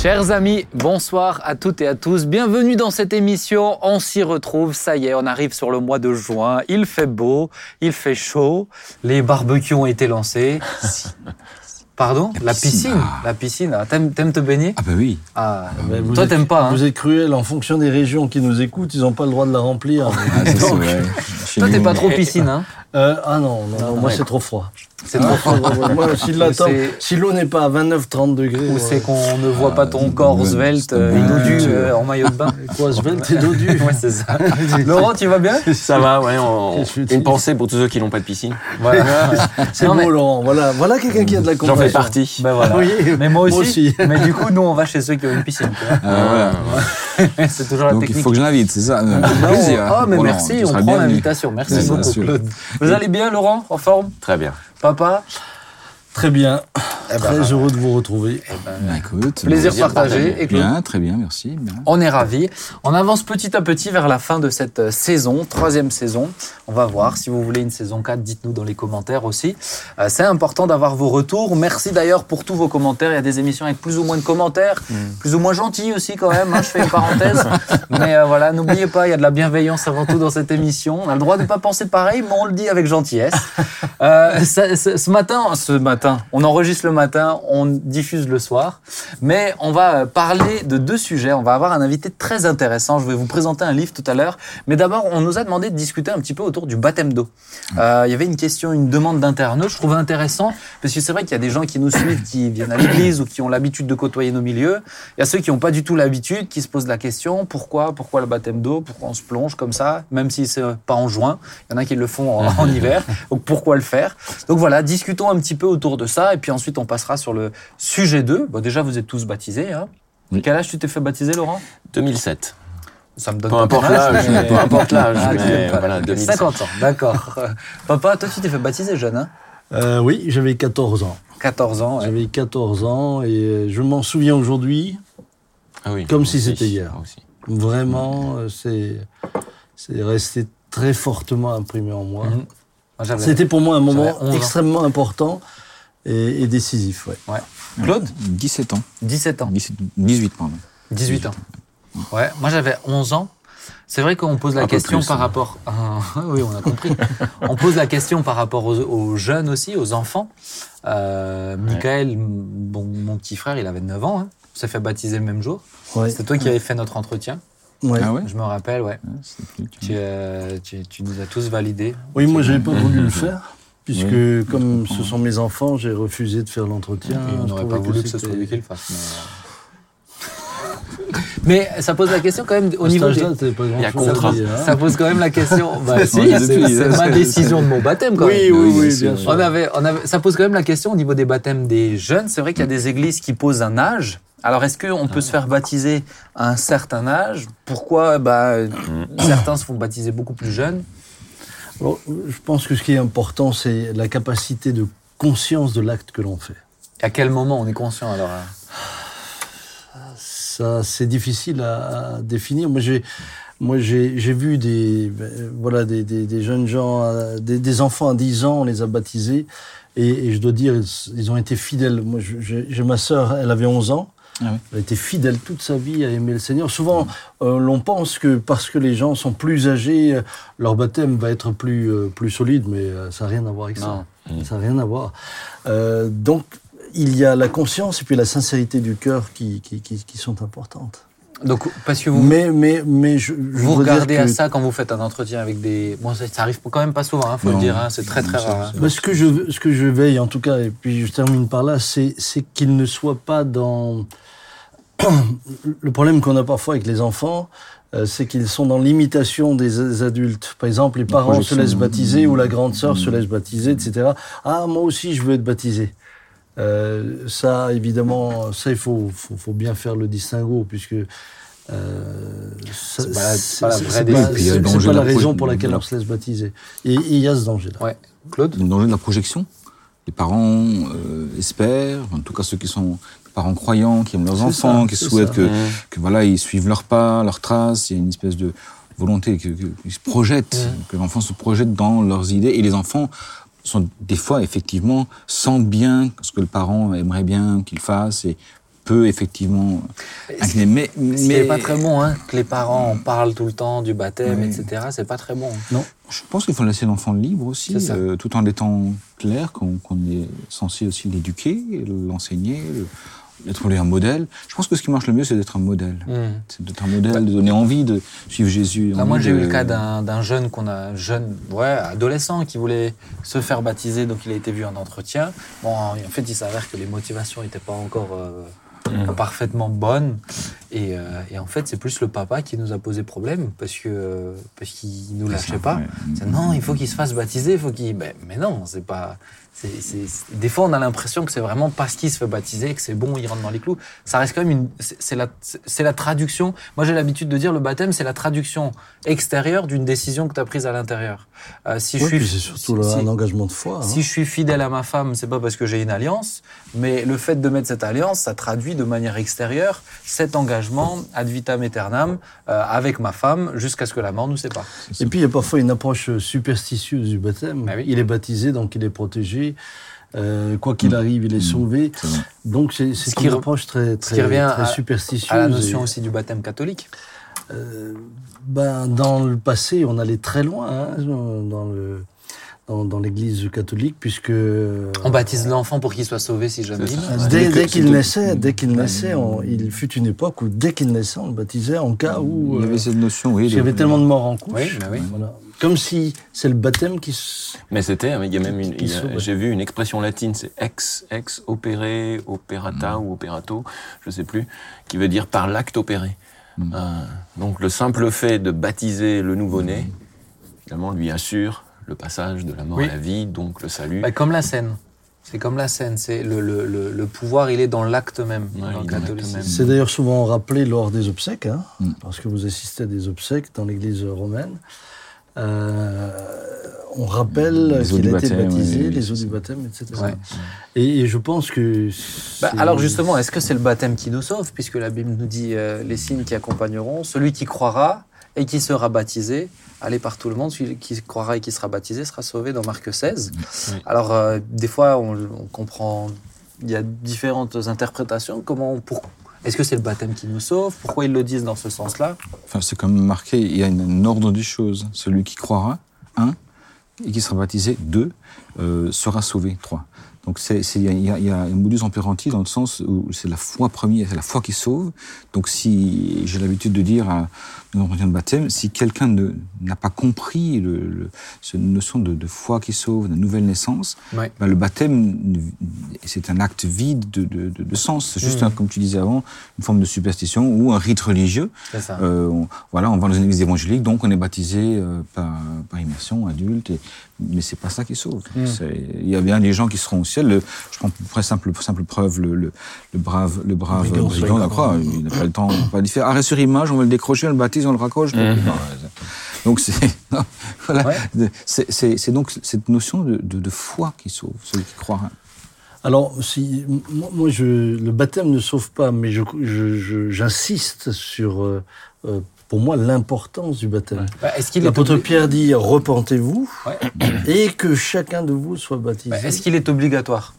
Chers amis, bonsoir à toutes et à tous. Bienvenue dans cette émission. On s'y retrouve. Ça y est, on arrive sur le mois de juin. Il fait beau, il fait chaud. Les barbecues ont été lancés. Pardon? La piscine. La piscine. Ah, T'aimes t'aimes te baigner? Ah bah oui. Ah, Mais vous toi êtes- t'aimes pas. Hein? Vous êtes cruel en fonction des régions qui nous écoutent, ils n'ont pas le droit de la remplir. Ah, ça, c'est Donc, vrai. Chez toi t'es nous, pas trop piscine. Hein? Euh, ah non, non, non, moi ouais. c'est trop froid. C'est trop fort. moi, si l'eau n'est pas à 29-30 degrés, Ou ouais. c'est qu'on ne voit pas ton Ah, corps svelte, euh, bon. dodu Ouais. euh, en maillot de bain quoi, svelte et dodu. Ouais, c'est ça. Laurent, tu vas bien? Ça va, ouais. on- une pensée pour tous ceux qui n'ont pas de piscine. Voilà. C'est beau, mais- Laurent. Voilà, voilà quelqu'un qui a de la J'en compassion. fais partie. Ben voilà. Oui, mais moi aussi. moi aussi. Mais du coup, nous, on va chez ceux qui ont une piscine. Ah, voilà. c'est toujours la Donc il technique. faut que je l'invite, c'est ça euh, Non, Plaisir. oh, mais Bon, non, merci, on prend l'invitation. Merci beaucoup. Vous allez bien, Laurent En forme? Très bien. Papa? Très bien. Eh ben, Très heureux de vous retrouver. Bah, écoute, Plaisir Plaisir partagé. Bien, très bien, merci. bien. On est ravis. On avance petit à petit vers la fin de cette euh, saison, troisième saison. On va voir. Si vous voulez une saison 4, dites-nous dans les commentaires aussi. Euh, c'est important d'avoir vos retours. Merci d'ailleurs pour tous vos commentaires. Il y a des émissions avec plus ou moins de commentaires, plus ou moins gentils aussi quand même. hein, je fais une parenthèse. mais euh, voilà, n'oubliez pas, il y a de la bienveillance avant tout dans cette émission. On a le droit de ne pas penser pareil, mais on le dit avec gentillesse. Euh, ce matin, ce matin, on enregistre le matin, on diffuse le soir, mais on va euh, parler de deux sujets. On va avoir un invité très intéressant. Je vais vous présenter un livre tout à l'heure, mais d'abord, on nous a demandé de discuter un petit peu autour du baptême d'eau. Euh, Il y avait une question, une demande d'internaute. Je trouvais intéressant parce que c'est vrai qu'il y a des gens qui nous suivent, qui viennent à l'église ou qui ont l'habitude de côtoyer nos milieux. Il y a ceux qui n'ont pas du tout l'habitude, qui se posent la question pourquoi, pourquoi le baptême d'eau, pourquoi on se plonge comme ça, même si c'est pas en juin. Il y en a qui le font en, en hiver. Donc pourquoi le faire? Donc voilà, discutons un petit peu autour de ça et puis ensuite on passera sur le sujet 2. Bon, déjà vous êtes tous baptisés. Hein Oui. Quel âge tu t'es fait baptiser, Laurent? 2007. Ça me donne Peu importe l'âge, mais- peu importe l'âge, Ah, tu mais sais pas. voilà, 2007. 50 ans, d'accord. Papa, toi tu t'es fait baptiser jeune, hein? Euh, oui, j'avais 14 ans. 14 ans. ouais. J'avais 14 ans et euh, je m'en souviens aujourd'hui. Ah oui, Comme si c'était hier. aussi. Vraiment, euh, c'est c'est resté très fortement imprimé en moi. Mhm. C'était pour moi un moment 11 ans. extrêmement important et, et décisif. Ouais. Claude 17 ans. 17 ans. 17 18, pardon. 18 ans. Ouais, moi j'avais 11 ans. C'est vrai qu'on pose la Un question plus, par hein. rapport. Ah, oui, on a compris. on pose la question par rapport aux, aux jeunes aussi, aux enfants. Euh, Michael, m- bon, mon petit frère, il avait 9 ans. Hein. On s'est fait baptiser le même jour. Ouais. C'était toi qui avais fait notre entretien. Ouais. Ah ouais Je me rappelle, ouais. Ah, Tu, euh, tu, tu nous as tous validés. Oui, moi, j'avais pas voulu le faire. Puisque, Oui, comme ce sont mes enfants, j'ai refusé de faire l'entretien. Et on n'aurait pas voulu que ce soit lui qui le fasse. Mais... mais ça pose la question quand même au niveau des... pas y a contrat. dire, hein. Ça pose quand même la question. Bah, si, c'est hein. ma décision de mon baptême quand Oui, même. oui, Oui, oui, bien sûr. bien sûr. On avait, on avait, ça pose quand même la question au niveau des baptêmes des jeunes. C'est vrai qu'il y a des églises qui posent un âge. Alors, est-ce qu'on peut se faire baptiser à un certain âge? Pourquoi? Bah, certains se font baptiser beaucoup plus jeunes Alors, je pense que ce qui est important, c'est la capacité de conscience de l'acte que l'on fait. À quel moment on est conscient alors hein? Ça, c'est difficile à, à définir. Moi, j'ai, moi, j'ai, j'ai vu des, ben, voilà, des, des, des jeunes gens, euh, des, des enfants à 10 ans, on les a baptisés. Et, et je dois dire, ils, ils ont été fidèles. Moi, j'ai ma sœur, elle avait 11 ans. Ah oui. Elle a été fidèle toute sa vie à aimer le Seigneur. Souvent, euh, l'on pense que parce que les gens sont plus âgés, euh, leur baptême va être plus, euh, plus solide, mais ça n'a rien à voir avec Non. ça. Ça n'a rien à voir. Euh, donc, il y a la conscience et puis la sincérité du cœur qui, qui, qui, qui sont importantes. Donc, parce que vous, Mais, mais, mais je, je vous regardez à que- ça quand vous faites un entretien avec des. Bon, ça, ça arrive quand même pas souvent, il faut Non. le dire. hein, c'est très très rare. hein. Ce, que je, ce que je veille, en tout cas, et puis je termine par là, c'est c'est qu'ils ne soient pas dans... Le problème qu'on a parfois avec les enfants, euh, c'est qu'ils sont dans l'imitation des adultes. Par exemple, les parents se laissent baptiser ou la grande sœur se laisse baptiser, etc. Ah, moi aussi, je veux être baptisé. Euh, ça, évidemment, ça, il faut, faut, faut bien faire le distinguo, puisque... Euh, C'est pas la- pas vraie pas- pas raison pour laquelle on se laisse baptiser. Et il y a ce danger-là. Ouais. Claude? Le danger de la projection? Les parents euh, espèrent, en tout cas ceux qui sont parents croyants, qui aiment leurs C'est enfants, ça, qui c'est souhaitent que, que voilà, ils suivent leurs pas, leurs traces. Il y a une espèce de volonté qu'ils se projettent, que l'enfant se projette dans leurs idées. Et les enfants sont des fois effectivement sentent bien ce que le parent aimerait bien qu'il fasse et peut effectivement incliner. Mais, mais n'est pas très bon, hein, que les parents en parlent tout le temps du baptême, Oui. etc. C'est pas très bon. je pense qu'il faut laisser l'enfant libre aussi, C'est euh, tout en étant clair qu'on est censé aussi l'éduquer, l'enseigner, le- être lui un modèle. Je pense que ce qui marche le mieux, c'est d'être un modèle. Hmm. C'est d'être un modèle, de donner envie de suivre Jésus. Moi, j'ai eu de- le cas d'un jeune qu'on a, jeune, ouais, adolescent, qui voulait se faire baptiser, donc il a été vu en entretien. Bon, en fait, il s'avère que les motivations n'étaient pas encore euh, parfaitement bonnes, et, euh, et en fait, c'est plus le papa qui nous a posé problème parce que parce qu'il nous lâchait pas. Ouais. Non, il faut qu'il se fasse baptiser, il faut qu'il. Ben, mais non, c'est pas. Des fois, on a l'impression que c'est vraiment parce qu'il se fait baptiser que c'est bon, il rentre dans les clous. Ça reste quand même une. C'est la, la traduction. Moi, j'ai l'habitude de dire le baptême, c'est la traduction extérieure d'une décision que tu as prise à l'intérieur. Euh, si Oui, je suis, puis c'est surtout si- un engagement de foi. hein. si je suis fidèle à ma femme, c'est pas parce que j'ai une alliance, mais le fait de mettre cette alliance, ça traduit de manière extérieure cet engagement ad vitam aeternam euh, avec ma femme jusqu'à ce que la mort nous sépare. Et puis il y a parfois une approche superstitieuse du baptême. Oui. Il est baptisé, donc il est protégé. Euh, quoi qu'il arrive, il est sauvé. C'est vrai. Donc c'est Ce qui une re- approche très, qui très, revient très à- la notion Et, aussi du baptême catholique. euh, ben, dans le passé, on allait très loin hein, dans le dans, dans l'Église catholique, puisque euh, On baptise l'enfant pour qu'il soit sauvé si jamais. Dès, qu'il naissait, dès qu'il naissait, on- il fut une époque où dès qu'il naissait, on le baptisait en cas où Il y euh, avait cette notion, oui. il y avait tellement de morts en couche. Oui, bah oui. Voilà. Comme si c'est le baptême qui. s- Mais c'était, il y a même une, j'ai vu une expression latine, c'est ex, ex opere, operata ou operato, je sais plus, qui veut dire par l'acte opéré. Mm. Euh, donc le simple fait de baptiser le nouveau-né, finalement, lui assure le passage de la mort Oui. à la vie, donc le salut. Bah, comme la scène. C'est comme la scène. C'est le, le, le, le pouvoir, il est dans l'acte même, Ouais. C'est d'ailleurs souvent rappelé lors des obsèques, hein, Mm. parce que vous assistez à des obsèques dans l'Église romaine. Euh, on rappelle qu'il a été baptisé, oui, oui, les eaux du baptême, etc. Ouais. Et, et je pense que. Bah, alors justement, est-ce que c'est le baptême qui nous sauve, puisque la Bible nous dit euh, les signes qui accompagneront celui qui croira et qui sera baptisé, allez par tout le monde, celui qui croira et qui sera baptisé sera sauvé dans Marc 16. Oui. Alors euh, des fois, on, on comprend, il y a différentes interprétations. Comment, pour, est-ce que c'est le baptême qui nous sauve? Pourquoi ils le disent dans ce sens-là? Enfin, c'est comme marqué, il y a une- un ordre des choses. Celui qui croira, un, et qui sera baptisé, deux, euh, sera sauvé, trois. Donc il y y y a un modus operandi dans le sens où c'est la foi première, c'est la foi qui sauve. Donc si j'ai l'habitude de dire à entretien de baptême, si quelqu'un n'a pas compris le, le- cette notion de, de foi qui sauve, de nouvelle naissance, Ouais. ben, le baptême, c'est un acte vide de, de- de- de sens. C'est juste, un, comme tu disais avant, une forme de superstition ou un rite religieux. Ça. Euh, on, voilà, on va dans une église évangélique, donc on est baptisé euh, par, par immersion, adulte, et, mais c'est pas ça qui sauve. Mm. C'est- Il y a bien des gens qui seront au ciel. Le- je prends pour simple, simple preuve le, le, le brave, le brave Brigand, brigand de la croix. Il n'a pas le temps, on va pas lui faire arrêt sur image, on va le décrocher, on le baptise, on le raccroche. Non, donc c'est voilà. Ouais. C'est- donc cette notion de, de, de foi qui sauve, celui qui croira. Alors, si, moi, moi, je, le baptême ne sauve pas, mais je- je- je- j'insiste sur, euh, euh, pour moi, l'importance du baptême. Bah, est-ce qu'il est, L'apôtre Pierre dit repentez-vous Ouais. et que chacun de vous soit baptisé. Bah, est-ce qu'il est obligatoire?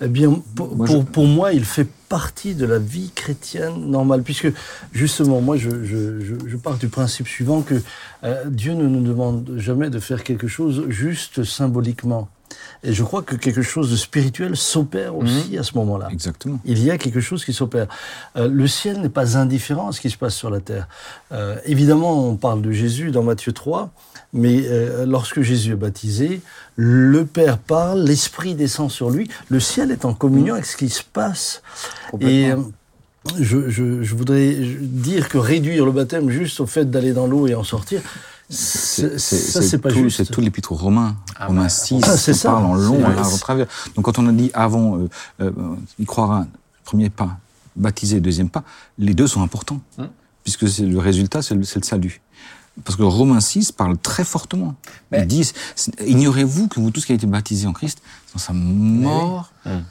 Eh bien, pour, Moi, pour, je- pour moi, il fait partie de la vie chrétienne normale, puisque justement, moi, je, je, je, je pars du principe suivant que euh, Dieu ne nous demande jamais de faire quelque chose juste symboliquement. Et je crois que quelque chose de spirituel s'opère aussi à ce moment-là. Exactement. Il y a quelque chose qui s'opère. Euh, le ciel n'est pas indifférent à ce qui se passe sur la terre. Euh, évidemment, on parle de Jésus dans Matthieu 3, mais euh, lorsque Jésus est baptisé, le Père parle, l'Esprit descend sur lui, le ciel est en communion avec ce qui se passe. Et je, je, je voudrais dire que réduire le baptême juste au fait d'aller dans l'eau et en sortir, c'est- ça c'est pas tout, juste. C'est tout l'épître aux Romains, Ah Romains ouais. 6, Ah, ça. parle en long, en large, en travers. Donc quand on a dit avant, euh, euh, il croira, premier pas, baptisé, deuxième pas, les deux sont importants, Hum. puisque c'est le résultat, c'est le, salut. Parce que Romains 6 parle très fortement. Mais- Ils disent, ignorez-vous que vous tous qui avez été baptisés en Christ, dans sa mort, Hum.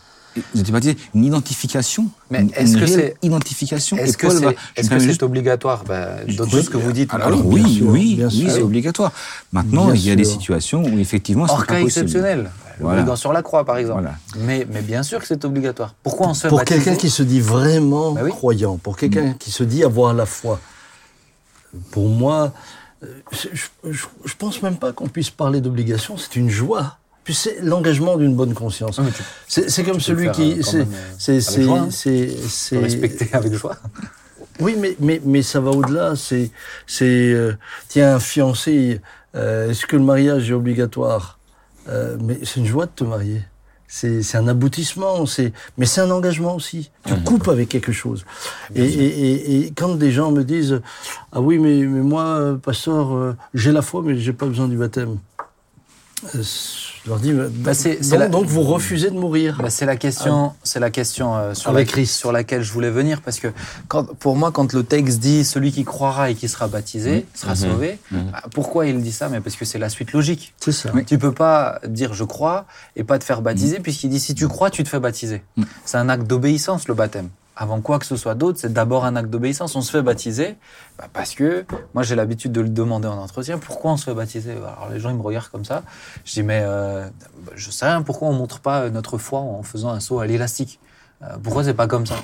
Baptisés, une identification, Mais est-ce que c'est- identification. Est-ce que c'est c'est juste- obligatoire bah, D'autres Oui, choses que vous dites? à Alors l'heure. oui, Bien sûr, oui, bien oui, sûr. c'est obligatoire. Maintenant, Bien il y a des situations où effectivement, c'est pas cas possible. exceptionnel. le Voilà. brigand sur la croix, par exemple. Voilà. Mais, mais bien sûr que c'est obligatoire. Pourquoi on se fait Pour quelqu'un qui se dit vraiment Bah oui. croyant, pour quelqu'un qui se dit avoir la foi, pour moi, euh, je, je, je- je pense même pas qu'on puisse parler d'obligation, c'est une joie. Puis c'est l'engagement d'une bonne conscience. Tu C'est comme celui euh, qui. c'est- euh, C'est. joie, hein. c'est- respecter avec joie. Oui, mais, mais, mais ça va au-delà. C'est. c'est, euh, tiens, un fiancé, euh, est-ce que le mariage est obligatoire? Euh, Mais c'est une joie de te marier. C'est c'est un aboutissement, c'est mais c'est un engagement aussi. Tu coupes avec quelque chose. Et, et, et, et quand des gens me disent ah oui mais, mais moi euh, pasteur euh, j'ai la foi mais j'ai pas besoin du baptême, Euh, je leur dis bah, c'est- c'est donc, la- donc vous refusez de mourir. Bah, c'est la question, c'est la question euh, sur, Avec la- Christ. sur laquelle je voulais venir parce que quand, pour moi, quand le texte dit celui qui croira et qui sera baptisé sera sauvé, bah, pourquoi il dit ça? Mais parce que c'est la suite logique. C'est ça. Tu peux pas dire je crois et pas te faire baptiser puisqu'il dit si tu crois, tu te fais baptiser. C'est un acte d'obéissance le baptême. Avant quoi que ce soit d'autre, c'est d'abord un acte d'obéissance. On se fait baptiser bah, parce que moi j'ai l'habitude de le demander en entretien. Pourquoi on se fait baptiser? Alors les gens ils me regardent comme ça. Je dis mais euh, bah, je sais rien. Pourquoi on montre pas notre foi en faisant un saut à l'élastique? Euh, Pourquoi c'est pas comme ça?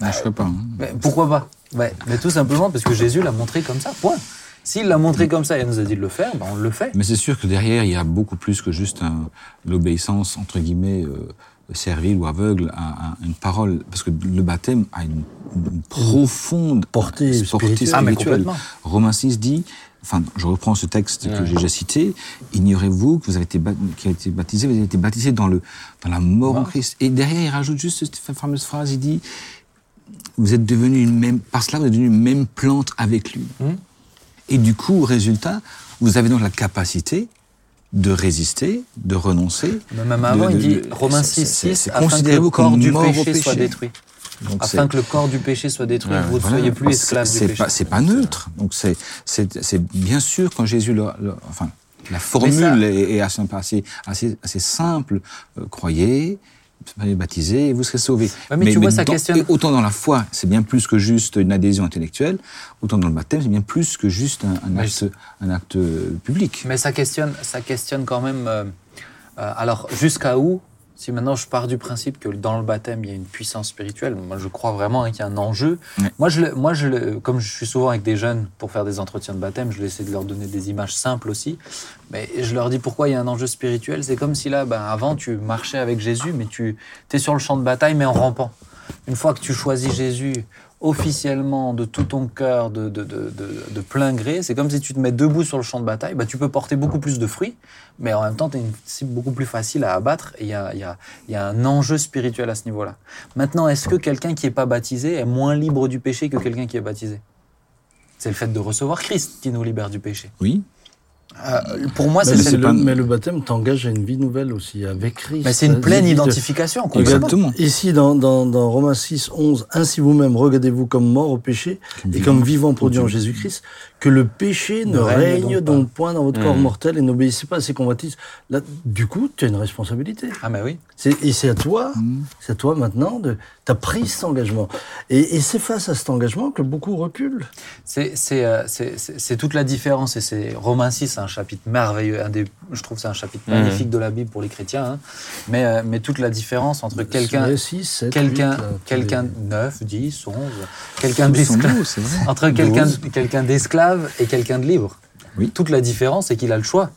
Je ne sais pas. hein. Mais Pourquoi pas? Ouais, Mais tout simplement parce que Jésus l'a montré comme ça. Point. S'il l'a montré comme ça et nous a dit de le faire, bah, on le fait. Mais c'est sûr que derrière, il y a beaucoup plus que juste un- l'obéissance, entre guillemets, euh, servile ou aveugle à, à une parole. Parce que le baptême a une, une profonde Portée spirituelle. Ah, mais spirituelle. complètement. Romains 6 dit, enfin, je reprends ce texte que j'ai déjà cité, ignorez-vous que vous avez été, qui baptisé, vous avez été baptisé dans, le, dans la mort en. Christ. Et derrière, il rajoute juste cette fameuse phrase, il dit, vous êtes devenu une même, par cela, vous êtes devenu une même plante avec lui. Hmm. Et du coup, résultat, vous avez donc la capacité de résister, de renoncer. Mais même avant, de- il dit, de- Romains c'est- 6, c'est- 6, c'est afin que le corps du péché, péché. soit détruit. Donc Afin que le corps du péché soit détruit, Ouais, vous ne Voilà. soyez plus esclaves du péché. pas- C'est pas neutre. Donc c'est bien sûr quand Jésus le, le- enfin la formule ça- est, assez assez, assez simple. Euh, croyez, soyez baptisés et vous serez sauvés. Ouais, mais tu vois, ça dans- questionne- autant dans la foi, c'est bien plus que juste une adhésion intellectuelle. Autant dans le baptême, c'est bien plus que juste un, acte un acte public. Mais ça questionne, ça questionne quand même. euh, euh, alors, jusqu'à où Si maintenant je pars du principe que dans le baptême il y a une puissance spirituelle, moi je crois vraiment qu'il y a un enjeu. Moi, je, le- moi je, comme je suis souvent avec des jeunes pour faire des entretiens de baptême, je vais essayer de leur donner des images simples aussi. Mais je leur dis pourquoi il y a un enjeu spirituel? C'est comme si là, ben, avant tu marchais avec Jésus, mais tu es sur le champ de bataille, mais en rampant. Une fois que tu choisis Jésus officiellement, de tout ton cœur, de, de, de, de, plein gré, c'est comme si tu te mets debout sur le champ de bataille, bah, tu peux porter beaucoup plus de fruits, mais en même temps, tu es une cible beaucoup plus facile à abattre, il y a, y, a, y a un enjeu spirituel à ce niveau-là. Maintenant, est-ce que quelqu'un qui n'est pas baptisé est moins libre du péché que quelqu'un qui est baptisé? C'est le fait de recevoir Christ qui nous libère du péché. Oui. Euh, pour moi, c'est le, pas- mais le baptême t'engage à une vie nouvelle aussi, avec Christ. mais c'est une pleine de- identification. complètement. Exactement. Ici, dans, dans, dans Romains 6, 11, Ainsi vous-même, regardez-vous comme mort au péché et comme vivant pour Dieu en Jésus-Christ, que le péché ne, Ne règne règne donc donc point dans votre corps Mmh. mortel et n'obéissez pas à ses convoitises. Là, du coup, tu as une responsabilité. Ah, mais oui. Et c'est à toi, c'est à toi maintenant de. Tu as pris cet engagement. Et, et c'est face à cet engagement que beaucoup reculent. C'est euh, toute la différence et c'est Romains 6, c'est un chapitre merveilleux, un des, je trouve que c'est un chapitre Mhm. magnifique de la Bible pour les chrétiens, hein. mais, euh, mais toute la différence entre quelqu'un, 6, 7, quelqu'un, 8, là, quelqu'un les- 9, 10, 11, quelqu'un d'esclave, entre quelqu'un d'esclave et quelqu'un de libre. Oui. Toute la différence, c'est qu'il a le choix.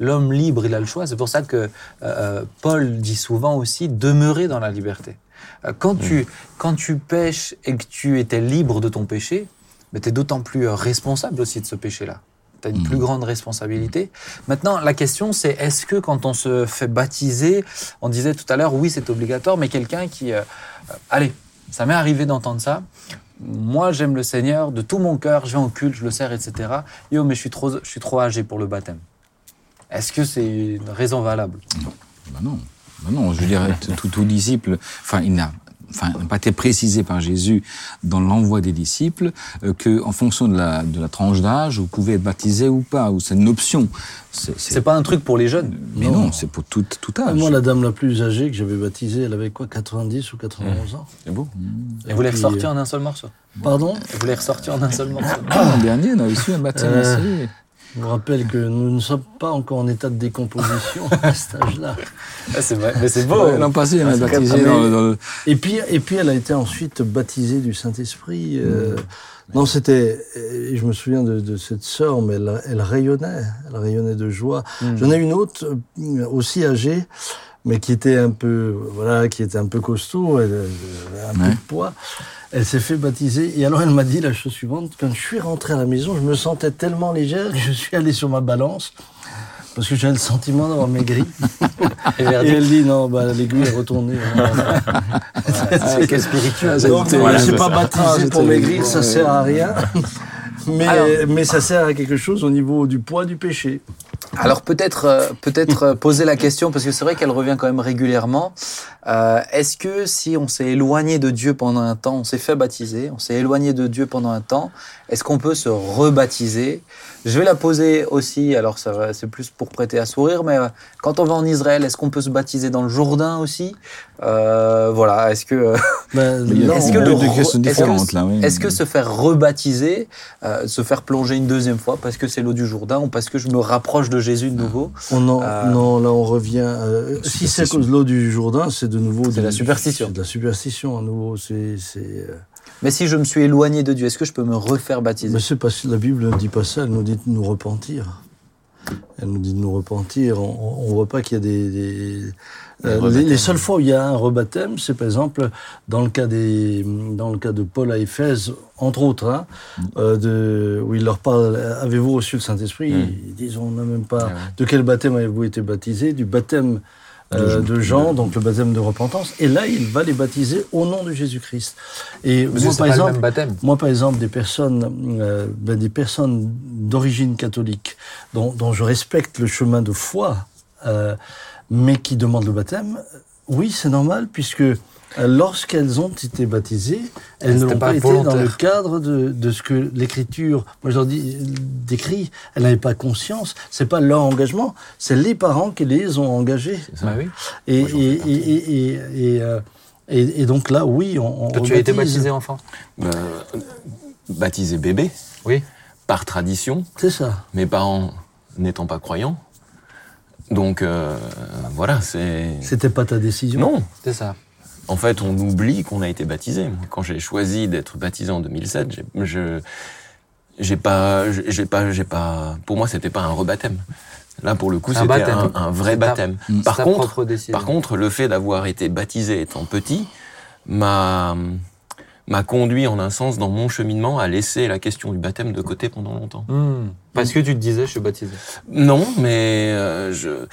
L'homme libre, il a le choix. C'est pour ça que euh, Paul dit souvent aussi demeurer dans la liberté. Euh, Quand, tu, quand tu pêches et que tu étais libre de ton péché, tu es d'autant plus euh, responsable aussi de ce péché-là. Tu as une plus grande responsabilité. Maintenant, la question, c'est est-ce que quand on se fait baptiser, on disait tout à l'heure, oui, c'est obligatoire, mais quelqu'un qui... euh, allez, ça m'est arrivé d'entendre ça. Moi, j'aime le Seigneur de tout mon cœur, je vais en culte, je le sers, etc. Yo, mais je suis trop, je suis trop âgé pour le baptême. Est-ce que c'est une raison valable? Bah non, Non, je veux dire, tout, tout disciple, enfin, il n'a enfin, pas été précisé par Jésus dans l'envoi des disciples euh, que, en fonction de la, de la tranche d'âge, vous pouvez être baptisé ou pas, ou c'est une option. C'est, pas un truc pour les jeunes. mais non, c'est pour tout, tout âge. Moi, la dame la plus âgée que j'avais baptisée, elle avait quoi 90 ou 91 ans? C'est beau. Et vous les ressortir euh, en un seul morceau? Pardon? Et vous les ressortir en un seul morceau. Ah, L'an dernier, on a reçu un baptême Euh, assez- Je vous rappelle que nous ne sommes pas encore en état de décomposition à cet âge-là. Ah, c'est vrai, mais c'est beau. L'an passé, on a Ah, c'est baptisé dans, le- dans le- Et puis, et puis elle a été ensuite baptisée du Saint-Esprit. euh, Non, c'était. Je me souviens de, de cette sœur, mais elle, elle rayonnait. Elle rayonnait de joie. J'en ai une autre euh, aussi âgée, mais qui était un peu, voilà, qui était un peu costaud, elle avait un peu de poids. Elle s'est fait baptiser et alors elle m'a dit la chose suivante quand je suis rentré à la maison, je me sentais tellement légère que je suis allé sur ma balance parce que j'avais le sentiment d'avoir maigri. Et elle dit non, bah, l'aiguille est retournée. c'est que spirituel. Ah, Donc, c'était- je ne suis pas baptisé Ah, pour maigrir, ça ouais. sert à rien. Mais, Alors- mais ça sert à quelque chose au niveau du poids du péché. Alors peut-être euh, peut-être euh, poser la question parce que c'est vrai qu'elle revient quand même régulièrement. Euh, Est-ce que si on s'est éloigné de Dieu pendant un temps, on s'est fait baptiser, on s'est éloigné de Dieu pendant un temps, est-ce qu'on peut se rebaptiser? Je vais la poser aussi. Alors ça va, c'est plus pour prêter à sourire, mais euh, quand on va en Israël, est-ce qu'on peut se baptiser dans le Jourdain aussi? Euh, Voilà. Est-ce que euh, Ben, Est-ce est que est-ce que- différentes, là, oui. est-ce que se faire rebaptiser, euh, se faire plonger une deuxième fois parce que c'est l'eau du Jourdain ou parce que je me rapproche de Jésus de nouveau? On en- Euh, non, là on revient. euh, si c'est à cause de l'eau du Jourdain, c'est de nouveau. C'est du- la superstition. C'est de la superstition à nouveau. C'est. Euh, Mais si je me suis éloigné de Dieu, est-ce que je peux me refaire baptiser? Mais c'est parce que la Bible ne dit pas ça, elle nous dit de nous repentir. Elle nous dit de nous repentir. On ne voit pas qu'il y a des... des- euh, les, seules fois où il y a un rebaptême, c'est par exemple dans le cas des, dans le cas de Paul à Éphèse, entre autres, hein, euh, de, où il leur parle. Avez-vous reçu le Saint-Esprit? Mm. Ils disent on n'a même pas. Ah ouais. De quel baptême avez-vous été baptisé? Du baptême euh, de Jean, donc le baptême de repentance. Et là, il va les baptiser au nom de Jésus-Christ. Et moi, par exemple, moi, par exemple, des personnes, euh, ben, des personnes d'origine catholique, dont, dont je respecte le chemin de foi, euh, mais qui demandent le baptême, oui, c'est normal, puisque lorsqu'elles ont été baptisées, elles ne l'ont pas pas, été dans le cadre de, de ce que l'Écriture, moi je leur dis, décrit, elles n'avaient pas conscience, c'est pas leur engagement, c'est les parents qui les ont engagés. Bah oui. Et, Moi, j'en et, fais et, et, et, euh, et- et donc là, oui, on, on Toi, tu as été baptisé enfant Euh, baptisé bébé, Oui. par tradition, C'est ça. mes parents n'étant pas croyants. Donc euh, voilà, c'est... C'était pas ta décision. Non, C'est ça. En fait, on oublie qu'on a été baptisé. Quand j'ai choisi d'être baptisé en 2007, j'ai- je j'ai pas j'ai pas j'ai pas pour moi c'était pas un rebaptême. Là pour le coup, c'était un, un vrai ta- baptême. Par contre, par contre, le fait d'avoir été baptisé étant petit m'a m'a conduit en un sens dans mon cheminement à laisser la question du baptême de côté pendant longtemps. Hmm. Parce que tu te disais, je suis baptisé. Non, mais euh, je-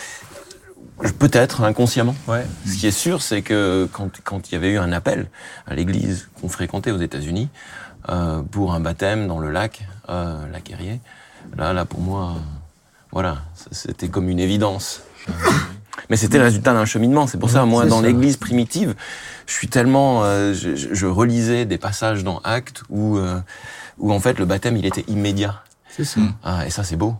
peut-être inconsciemment. Ouais. Ce qui est sûr, c'est que quand, quand il y avait eu un appel à l'église qu'on fréquentait aux États-Unis euh, pour un baptême dans le lac, euh, lac Erie, là, là pour moi, euh, voilà, c'était comme une évidence. Mais c'était le résultat d'un cheminement. C'est pour ça, moi, dans l'église primitive, je suis tellement, euh, je, je- je relisais des passages dans Actes où, euh, où en fait le baptême il était immédiat. C'est ça. Ah, et ça, c'est beau.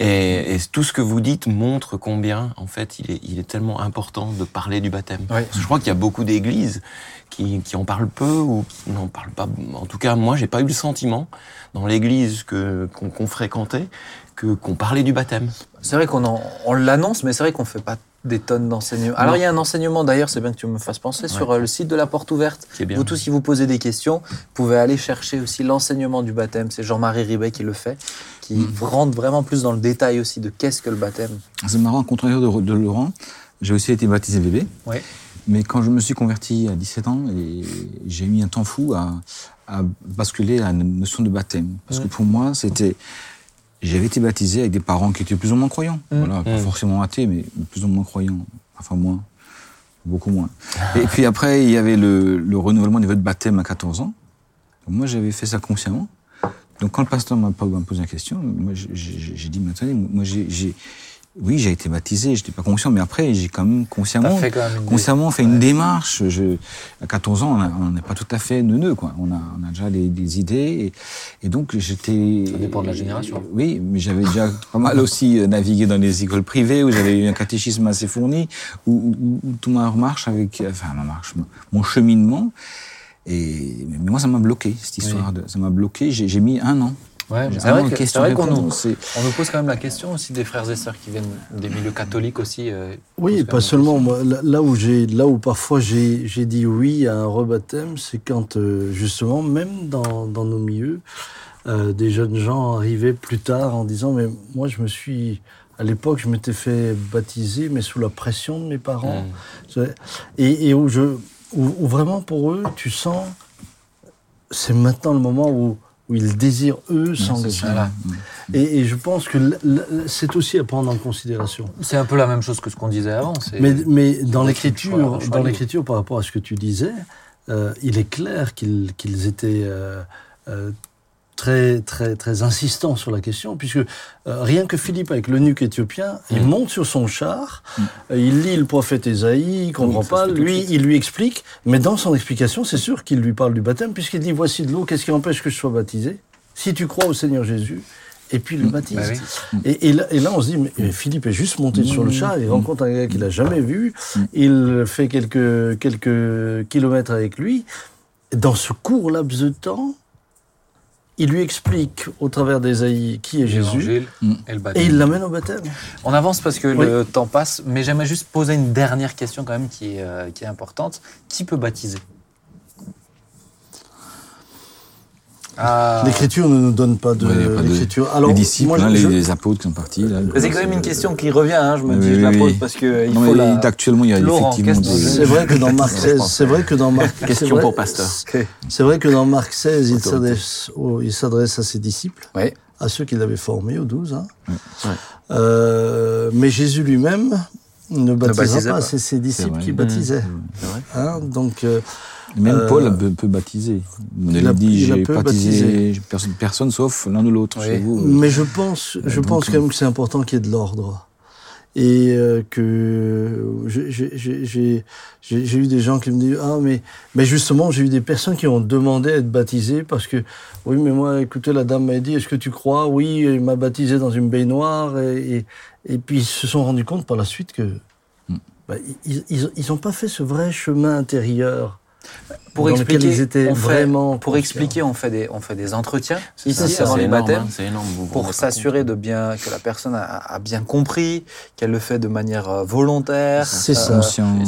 Et, et tout ce que vous dites montre combien, en fait, il est, il est tellement important de parler du baptême. Oui. Parce que je crois qu'il y a beaucoup d'églises qui, qui en parlent peu ou qui n'en parlent pas. En tout cas, moi, j'ai pas eu le sentiment dans l'église que qu'on fréquentait que qu'on parlait du baptême. C'est vrai qu'on on l'annonce, mais c'est vrai qu'on fait pas des tonnes d'enseignements. Alors il y a un enseignement d'ailleurs, c'est bien que tu me fasses penser, sur euh, le site de la Porte Ouverte. Bien. Vous tous, si vous posez des questions, vous pouvez aller chercher aussi l'enseignement du baptême. C'est Jean-Marie Ribet qui le fait, qui Mm. rentre vraiment plus dans le détail aussi de qu'est-ce que le baptême. C'est marrant, contraire de, de Laurent, j'ai aussi été baptisé bébé. Oui. Mais quand je me suis converti à 17 ans, j'ai mis un temps fou à, à basculer à la notion de baptême. Parce que pour moi, c'était. J'avais été baptisé avec des parents qui étaient plus ou moins croyants. Voilà, pas Mm. forcément athées, mais plus ou moins croyants. Enfin, moins. Beaucoup moins. Et puis après, il y avait le, le renouvellement au niveau de baptême à 14 ans. Moi, j'avais fait ça consciemment. Donc, quand le pasteur m'a posé la question, moi, j'ai- dit, mais attendez, moi, j'ai, oui, j'ai été baptisé, j'étais pas conscient, mais après, j'ai quand même consciemment, fait quand même une consciemment fait une démarche. Je, à 14 ans, on n'est pas tout à fait neuneux, quoi. On a, on a déjà des, des idées. Et, et donc, j'étais. Ça dépend de la génération. Oui, mais j'avais déjà pas mal aussi euh, navigué dans les écoles privées où j'avais eu un catéchisme assez fourni, où, où- où tout ma marche avec, enfin, ma marche, mon cheminement. Et, mais moi, ça m'a bloqué, cette histoire. De, ça m'a bloqué. J'ai j'ai mis un an. Ouais, c'est vrai une que- c'est question vrai qu'on nous, réponse, c'est- on nous pose quand même la question aussi des frères et sœurs qui viennent des milieux catholiques aussi. euh, Oui, pas seulement. Moi, là, où j'ai, là où parfois j'ai, j'ai dit oui à un rebaptême, c'est quand euh, justement, même dans, dans nos milieux, euh, des jeunes gens arrivaient plus tard en disant mais moi je me suis à l'époque je m'étais fait baptiser mais sous la pression de mes parents et, et où je où, où vraiment pour eux tu sens c'est maintenant le moment où où ils désirent eux s'engager. Voilà. Et, et je pense que c'est aussi à prendre en considération. C'est un peu la même chose que ce qu'on disait avant. Mais, mais dans l'écriture, dans l'écriture, par rapport à ce que tu disais, euh, il est clair qu'ils qu'ils étaient euh, euh, très, très, très insistants sur la question, puisque euh, rien que Philippe avec l'eunuque éthiopien, il Mm. monte sur son char, euh, il lit le prophète Ésaïe, il comprend pas, lui, il lui explique, mais dans son explication, c'est sûr qu'il lui parle du baptême, puisqu'il dit voici de l'eau, qu'est-ce qui empêche que je sois baptisé? Si tu crois au Seigneur Jésus, et puis il le baptise. Bah oui. Et, et là, et là, on se dit, mais, Philippe est juste monté sur le char, il rencontre un gars qu'il n'a jamais vu, il fait quelques, quelques kilomètres avec lui. Dans ce court laps de temps, il lui explique au travers d'Ésaïe qui est Jésus, Mm. et il l'amène au baptême. On avance parce que Oui. le temps passe, mais j'aimerais juste poser une dernière question quand même qui est, euh, qui est importante. Qui peut baptiser? Ah. L'écriture ne nous donne pas de a pas de- l'écriture. les Alors, disciples, moi, hein, je- les, les apôtres qui sont partis. là, C'est quand même une question qui revient, hein, je me dis, Oui, je la oui, pose oui. parce que il Non, faut la... Actuellement, il y a Laurent, effectivement. C'est vrai que dans Marc Je 16, pense. c'est vrai que dans Marc, Question pour pasteur. C'est vrai que dans Marc 16, il s'adresse, au- il s'adresse à ses disciples, Oui. à ceux qu'il avait formés, aux douze. Hein. Ouais. Euh, mais Jésus lui-même ne baptisera baptisait pas, pas. c'est ses disciples qui baptisaient. C'est vrai Hein, donc, euh, Même Euh, Paul peut, peut baptiser. Il, a- dit, j'ai peu baptisé personne, personne sauf l'un ou l'autre Oui. chez vous. mais je pense, je donc, pense quand euh, même que c'est important qu'il y ait de l'ordre. Et euh, que j'ai- eu des gens qui me disent ah mais mais justement j'ai eu des personnes qui ont demandé à être baptisées parce que oui mais moi écoutez la dame m'a dit est-ce que tu crois? Oui il m'a baptisé dans une baignoire et, et et puis ils se sont rendus compte par la suite que Hmm. bah, ils ils ils ont pas fait ce vrai chemin intérieur Pour dans expliquer, lequel ils étaient on fait- vraiment pour conscients. expliquer, on fait des, on fait des entretiens ici ça, avant les énorme, baptêmes hein, énorme. pour s'assurer de bien que la personne a, a bien compris, qu'elle le fait de manière euh, volontaire. Conscient.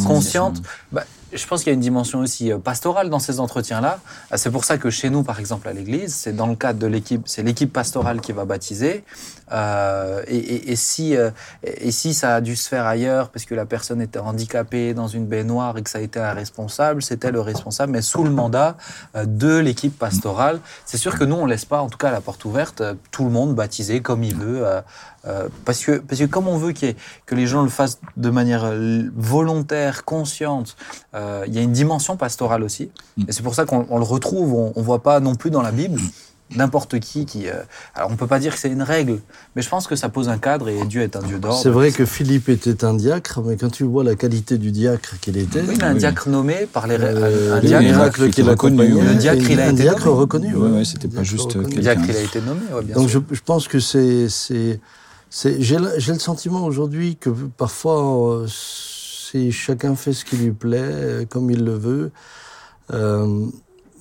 consciente. Bah, je pense qu'il y a une dimension aussi euh, pastorale dans ces entretiens-là. Euh, C'est pour ça que chez nous, par exemple, à l'église, c'est dans le cadre de l'équipe, c'est l'équipe pastorale qui va baptiser. Euh, et, si, et, si ça a dû se faire ailleurs parce que la personne était handicapée dans une baignoire et que ça a été un responsable, c'était le responsable, mais sous le mandat de l'équipe pastorale. C'est sûr que nous, on laisse pas, en tout cas, la porte ouverte, tout le monde baptiser comme il veut. Euh, parce, que, parce que comme on veut ait- que les gens le fassent de manière euh, volontaire, consciente, euh, il y a une dimension pastorale aussi. Mm. Et c'est pour ça qu'on on le retrouve, on ne voit pas non plus dans la Bible n'importe qui qui... euh, alors on peut pas dire que c'est une règle, mais je pense que ça pose un cadre et Dieu est un Dieu d'ordre. C'est vrai que Philippe était un diacre, mais quand tu vois la qualité du diacre qu'il était, Oui, mais un Oui. diacre nommé par les... euh, un les diacre, qu'il accompagnait, ouais. Le diacre, il a un été diacre nommé. reconnu. Ouais, ouais. ouais, c'était pas Diacre juste le diacre, il a été nommé, ouais, bien Donc je, sûr. je pense que c'est j'ai le, sentiment aujourd'hui que parfois euh, c'est chacun fait ce qui lui plaît euh, comme il le veut. Euh,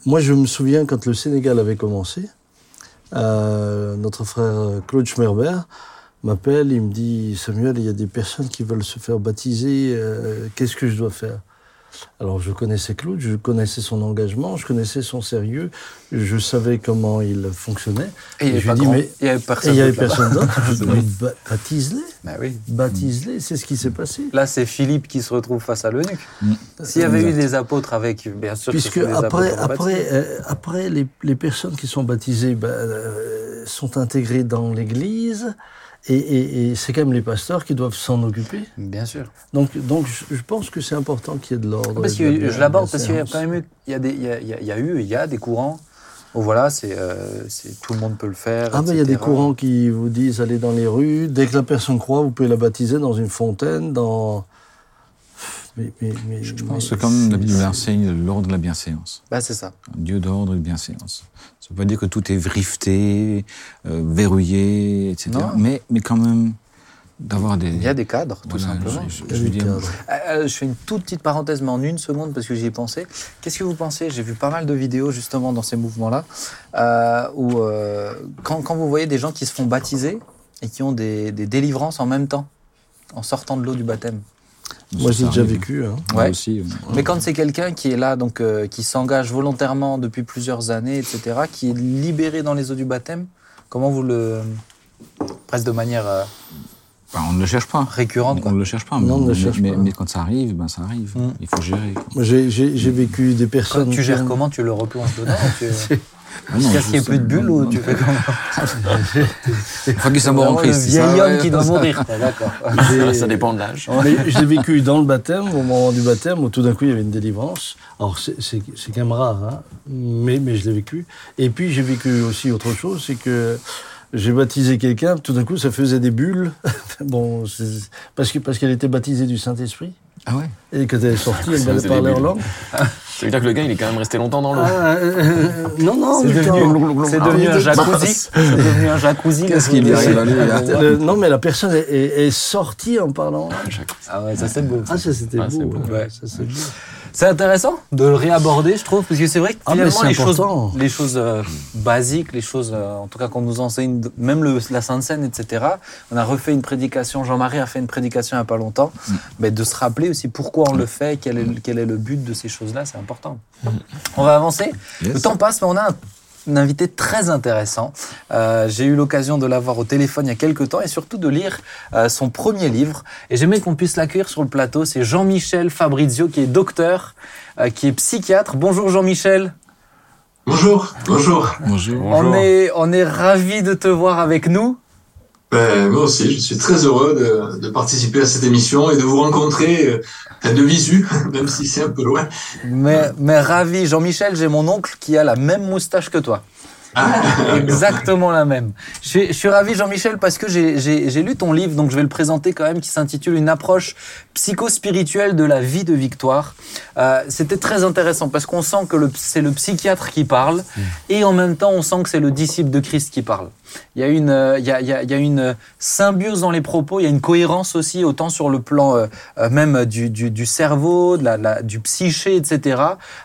moi je me souviens quand le Sénégal avait commencé, notre frère Claude Schmerber m'appelle, il me dit Samuel, il y a des personnes qui veulent se faire baptiser, qu'est-ce que je dois faire? Alors je connaissais Claude, je connaissais son engagement, je connaissais son sérieux, je savais comment il fonctionnait. Et il y avait lui dis, grand- avait Et personne il n'y avait d'autre là-bas. personne d'autre. Je dis, mais ba- baptise-les, Bah oui. baptise-les, c'est ce qui s'est passé. Là, c'est Philippe qui se retrouve face à l'eunuque. Mm. S'il y avait eu des apôtres avec, bien sûr, que Puisque des après, après, euh, après les, les personnes qui sont baptisées ben, euh, sont intégrées dans l'Église, et, et- et c'est quand même les pasteurs qui doivent s'en occuper. Bien sûr. Donc, donc je, je pense que c'est important qu'il y ait de l'ordre. Parce que la je l'aborde parce qu'il y a quand même eu, il y a, des, il y a, il y a- eu, il y a des courants où voilà, c'est, euh, c'est tout le monde peut le faire. Ah ben il y a des courants qui vous disent allez dans les rues, dès que la personne croit, vous pouvez la baptiser dans une fontaine, dans... Mais, mais- mais- Je pense que comme la Bible enseigne l'ordre de la bienséance. Bah, c'est ça. Un Dieu d'ordre et de bienséance. Ça ne veut pas dire que tout est vrifté, euh, verrouillé, etc. Non. Mais, mais quand même, d'avoir des. Il y a des cadres, tout Voilà, simplement. je- je- dire, Euh, euh, je fais une toute petite parenthèse, mais en une seconde, parce que j'y ai pensé. Qu'est-ce que vous pensez? J'ai vu pas mal de vidéos, justement, dans ces mouvements-là, euh, où quand, quand vous voyez des gens qui se font baptiser et qui ont des, des délivrances en même temps, en sortant de l'eau du baptême. Moi, j'ai déjà vécu. Hein. Moi Ouais. aussi. euh, Mais quand c'est quelqu'un qui est là, donc euh, qui s'engage volontairement depuis plusieurs années, etc., qui est libéré dans les eaux du baptême, comment vous le presque de manière euh, bah, on ne le cherche pas. récurrente, On ne le cherche pas. Non, on ne le mais, cherche mais, pas. mais quand ça arrive, ben ça arrive. Mm. Il faut gérer. j'ai- j'ai vécu des Quand personnes. tu qui gères comment Tu le replonges dedans tu... Ah non, je qu'il n'y sais- plus de bulles ou tu fais comment Il faut qu'il soit mort en Christ. c'est vieil homme qui doit mourir. Ah, D'accord. J'ai- Ça dépend de l'âge. L'ai vécu dans le baptême, au moment du baptême, où tout d'un coup il y avait une délivrance. Alors c'est c'est- c'est quand même rare, hein, mais, mais je l'ai vécu. Et puis j'ai vécu aussi autre chose, c'est que j'ai baptisé quelqu'un, tout d'un coup ça faisait des bulles. bon, parce que parce qu'elle était baptisée du Saint-Esprit. Ah ouais Et quand elle est sortie, elle des en langue. Ça veut dire que le gars, il est quand même resté longtemps dans l'eau. Ah, euh, non, non, C'est mais devenu, quand- c'est Ah, devenu oui, un de- jacuzzi. C'est devenu un jacuzzi. Qu'est-ce qu'il là Le- non, mais la personne est, est- est sortie en parlant. Ah ouais, ça c'est beau. Ah, ça c'était Ah, beau. ouais, ça, c'est beau. C'est intéressant de le réaborder, je trouve, parce que c'est vrai que Ah, finalement c'est les choses, les choses euh, basiques, les choses, euh, en tout cas qu'on nous enseigne, même le, la Sainte Seine, etc. On a refait une prédication, Jean-Marie a fait une prédication il n'y a pas longtemps, mais de se rappeler aussi pourquoi on le fait, quel est, le- quel est le but de ces choses-là, c'est important. On va avancer. Yes. Le temps passe, mais on a un, un invité très intéressant. Euh, J'ai eu l'occasion de l'avoir au téléphone il y a quelques temps et surtout de lire euh, son premier livre. Et j'aimais qu'on puisse l'accueillir sur le plateau. C'est Jean-Michel Fabrizio, qui est docteur, euh, qui est psychiatre. Bonjour Jean-Michel. Bonjour, bonjour. Bonjour. On est, on est ravis de te voir avec nous. Ben, moi aussi, je suis très heureux de, de participer à cette émission et de vous rencontrer euh, enfin, de visu, même si c'est un peu loin. Mais, mais ravi. Jean-Michel, j'ai mon oncle qui a la même moustache que toi. Exactement la même. Je suis, je suis ravi, Jean-Michel, parce que j'ai- j'ai j'ai lu ton livre, donc je vais le présenter quand même, qui s'intitule Une approche psychospirituelle de la vie de Victoire. Euh, C'était très intéressant parce qu'on sent que le- c'est le psychiatre qui parle et en même temps, on sent que c'est le disciple de Christ qui parle. Il y, a une, euh, il, y a, il, y a, une symbiose dans les propos, il y a une cohérence aussi, autant sur le plan euh, euh, même du, du, cerveau, de la, du psyché, etc.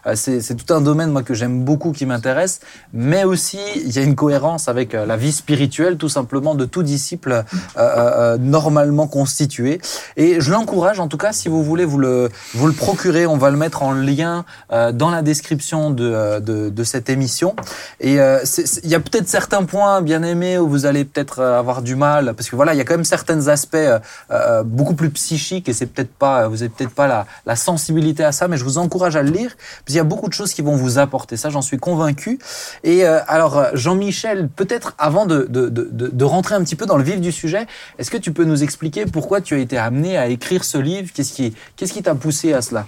Euh, c'est tout un domaine moi que j'aime beaucoup, qui m'intéresse, mais aussi il y a une cohérence avec euh, la vie spirituelle, tout simplement, de tout disciple euh, euh, euh, normalement constitué. Et je l'encourage, en tout cas, si vous voulez vous le, vous le procurer, on va le mettre en lien euh, dans la description de, euh, de, cette émission. Et euh, il y a peut-être certains points bien aimés où vous allez peut-être euh, avoir du mal, parce que voilà, il y a quand même certains aspects euh, euh, beaucoup plus psychiques et c'est peut-être pas, vous avez peut-être pas la, sensibilité à ça, mais je vous encourage à le lire, parce qu'il y a beaucoup de choses qui vont vous apporter. Ça, j'en suis convaincu. Et alors, Jean-Michel, peut-être avant de, de, de, de rentrer un petit peu dans le vif du sujet, est-ce que tu peux nous expliquer pourquoi tu as été amené à écrire ce livre? Qu'est-ce qui, qu'est-ce qui t'a poussé à cela?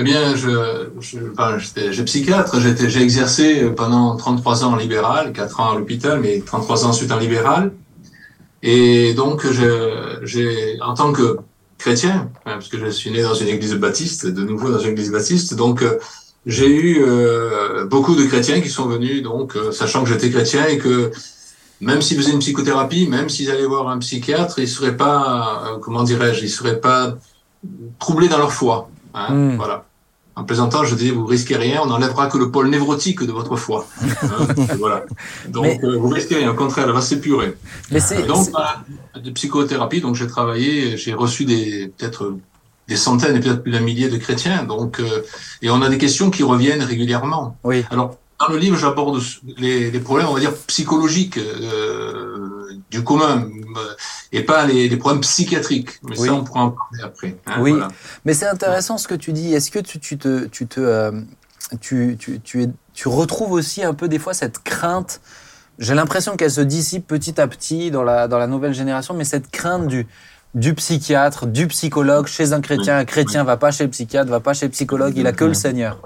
Eh bien, je, je, enfin, j'étais j'ai psychiatre, j'étais, j'ai exercé pendant 33 ans en libéral, 4 ans à l'hôpital, mais 33 ans ensuite en libéral. Et donc, j'ai, en tant que chrétien, hein, parce que je suis né dans une église baptiste, de nouveau dans une église baptiste, donc euh, j'ai eu euh, beaucoup de chrétiens qui sont venus, donc euh, sachant que j'étais chrétien et que même s'ils faisaient une psychothérapie, même s'ils allaient voir un psychiatre, ils seraient pas, euh, comment dirais-je, ils seraient pas troublés dans leur foi. Hein, Mm. Voilà. En plaisantant, je dis, vous risquez rien, on n'enlèvera que le pôle névrotique de votre foi. Hein, voilà. Donc, Mais- euh, vous risquez rien, au contraire, elle va s'épurer. Donc, voilà, de psychothérapie, donc j'ai travaillé, j'ai reçu des, peut-être des centaines et peut-être plus d'un millier de chrétiens, donc, euh, et on a des questions qui reviennent régulièrement. oui. Alors, dans le livre, j'aborde les, les problèmes, on va dire, psychologiques euh, du commun, euh, et pas les, les problèmes psychiatriques. Mais Oui. ça, on pourra en parler après. hein, Oui. voilà. Mais c'est intéressant ce que tu dis. Est-ce que tu, tu te, tu te, euh, tu, tu, tu, es, tu retrouves aussi un peu des fois cette crainte? J'ai l'impression qu'elle se dissipe petit à petit dans la, dans la nouvelle génération, mais cette crainte du, du psychiatre, du psychologue chez un chrétien. Un chrétien va pas chez le psychiatre, va pas chez le psychologue, il a que le Seigneur.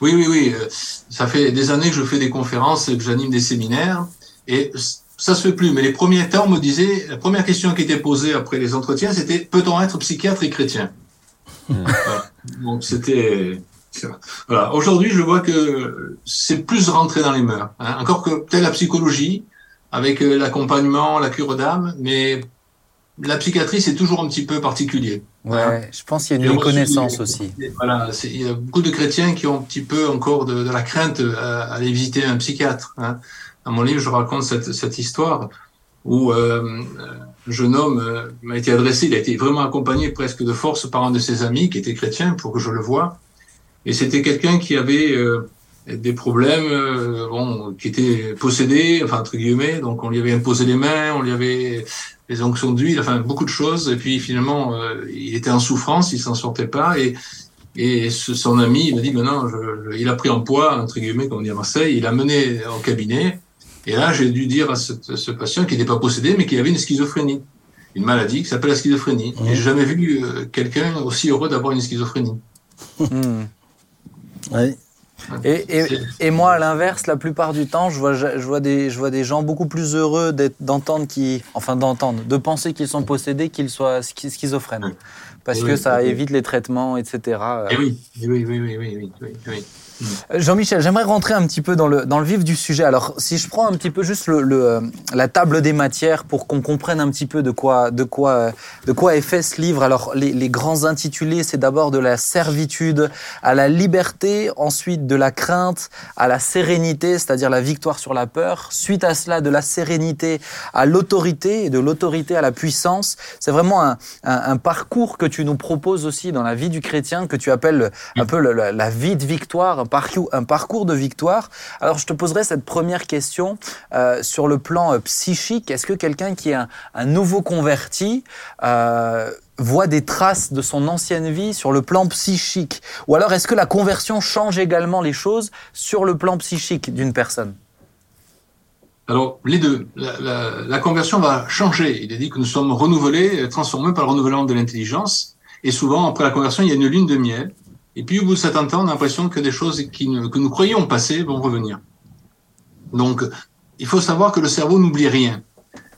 Oui, oui, oui. euh, Ça fait des années que je fais des conférences et que j'anime des séminaires. Et ça se fait plus. Mais les premiers temps, on me disait, la première question qui était posée après les entretiens, c'était peut-on être psychiatre et chrétien? Voilà. Donc c'était. Voilà. Aujourd'hui, je vois que c'est plus rentré dans les mœurs. hein. Encore que peut-être la psychologie, avec euh, l'accompagnement, la cure d'âme, mais la psychiatrie, c'est toujours un petit peu particulier. Ouais, je pense qu'il y a une méconnaissance aussi. Voilà, il y a beaucoup de chrétiens qui ont un petit peu encore de, de la crainte à, à, aller visiter un psychiatre. Hein. Dans mon livre, je raconte cette, cette histoire où euh, un jeune homme euh, m'a été adressé, il a été vraiment accompagné presque de force par un de ses amis qui était chrétien pour que je le voie. Et c'était quelqu'un qui avait euh, des problèmes, euh, bon, qui était possédé, enfin entre guillemets, donc on lui avait imposé les mains, on lui avait les onctions d'huile, enfin beaucoup de choses. Et puis finalement, euh, il était en souffrance, il s'en sortait pas. Et, et ce, son ami, il m'a dit, maintenant, je, je, il a pris en poids, entre guillemets, comme on dit à Marseille, il a mené au cabinet. Et là, j'ai dû dire à ce, ce patient qui n'était pas possédé, mais qui avait une schizophrénie, une maladie qui s'appelle la schizophrénie. Mmh. Et j'ai jamais vu euh, quelqu'un aussi heureux d'avoir une schizophrénie. Mmh. Oui. Et, et, et, moi, à l'inverse, la plupart du temps, je vois, je vois, des, je vois des gens beaucoup plus heureux d'entendre qui, enfin d'entendre, de penser qu'ils sont possédés, qu'ils soient schizophrènes, parce et que oui, ça oui. évite les traitements, etc. Et oui, oui, oui, oui, oui, oui, oui. Jean-Michel, j'aimerais rentrer un petit peu dans le, dans le vif du sujet. Alors, si je prends un petit peu juste le la table des matières pour qu'on comprenne un petit peu de quoi, de quoi, de quoi est fait ce livre. Alors, les, grands intitulés, c'est d'abord de la servitude à la liberté, ensuite de la crainte à la sérénité, c'est-à-dire la victoire sur la peur. Suite à cela, de la sérénité à l'autorité et de l'autorité à la puissance. C'est vraiment un, parcours que tu nous proposes aussi dans la vie du chrétien, que tu appelles un peu la, la vie de victoire, parcours, un parcours de victoire. Alors, je te poserai cette première question euh, sur le plan euh, psychique. Est-ce que quelqu'un qui est un, nouveau converti euh, voit des traces de son ancienne vie sur le plan psychique? Ou alors, est-ce que la conversion change également les choses sur le plan psychique d'une personne? Alors, les deux. La, la, conversion va changer. Il est dit que nous sommes renouvelés, transformés par le renouvellement de l'intelligence. Et souvent, après la conversion, il y a une lune de miel. Et puis, au bout de 70 ans, on a l'impression que des choses qui ne, que nous croyions passer vont revenir. Donc, il faut savoir que le cerveau n'oublie rien.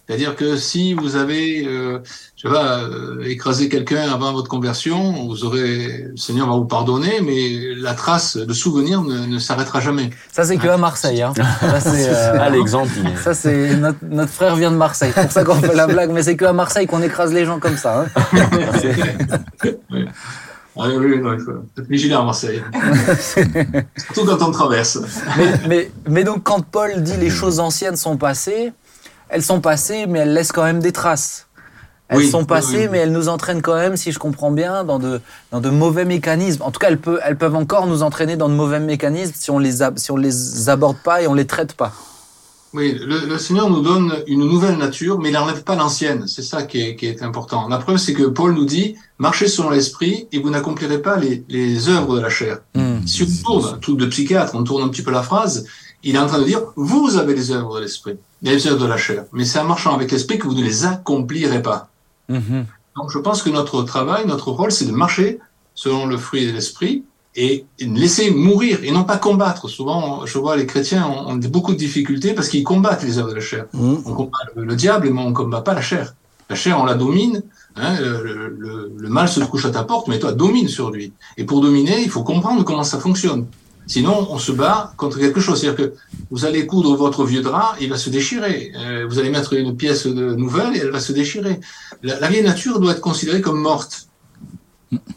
C'est-à-dire que si vous avez, euh, je sais pas, euh, écrasé quelqu'un avant votre conversion, vous aurez, le Seigneur va vous pardonner, mais la trace, le souvenir ne, ne s'arrêtera jamais. Ça c'est que à Marseille. Hein. C'est euh, à l'exemple. Ça c'est notre, notre, frère vient de Marseille. C'est pour ça qu'on fait la blague, mais c'est que à Marseille qu'on écrase les gens comme ça. Hein. oui. Ah oui, non, il faut être vigilant à Marseille. Surtout quand on traverse. mais, mais, mais donc quand Paul dit les choses anciennes sont passées, elles sont passées, mais elles laissent quand même des traces. Elles oui, sont passées, oui, oui. mais elles nous entraînent quand même, si je comprends bien, dans de, dans de mauvais mécanismes. En tout cas, elles, peut, elles peuvent encore nous entraîner dans de mauvais mécanismes si on les, si on les aborde pas et on les traite pas. Oui, le, le, Seigneur nous donne une nouvelle nature, mais il n'enlève pas l'ancienne. C'est ça qui est, qui est, important. La preuve, c'est que Paul nous dit marchez selon l'esprit et vous n'accomplirez pas les, les, œuvres de la chair. Mmh. Si on tourne, tout de psychiatre, on tourne un petit peu la phrase, il est en train de dire vous avez les œuvres de l'esprit, les œuvres de la chair, mais c'est en marchant avec l'esprit que vous ne les accomplirez pas. Mmh. Donc, je pense que notre travail, notre rôle, c'est de marcher selon le fruit de l'esprit et laisser mourir et non pas combattre. Souvent, je vois les chrétiens ont, ont beaucoup de difficultés parce qu'ils combattent les œuvres de la chair. Mmh. On combat le, le, diable, mais on combat pas la chair. La chair, on la domine. Hein, le, le, le, mal se couche à ta porte, mais toi, domine sur lui. Et pour dominer, il faut comprendre comment ça fonctionne. Sinon, on se bat contre quelque chose. C'est-à-dire que vous allez coudre votre vieux drap, il va se déchirer. Euh, vous allez mettre une pièce de nouvelle et elle va se déchirer. La, la vieille nature doit être considérée comme morte.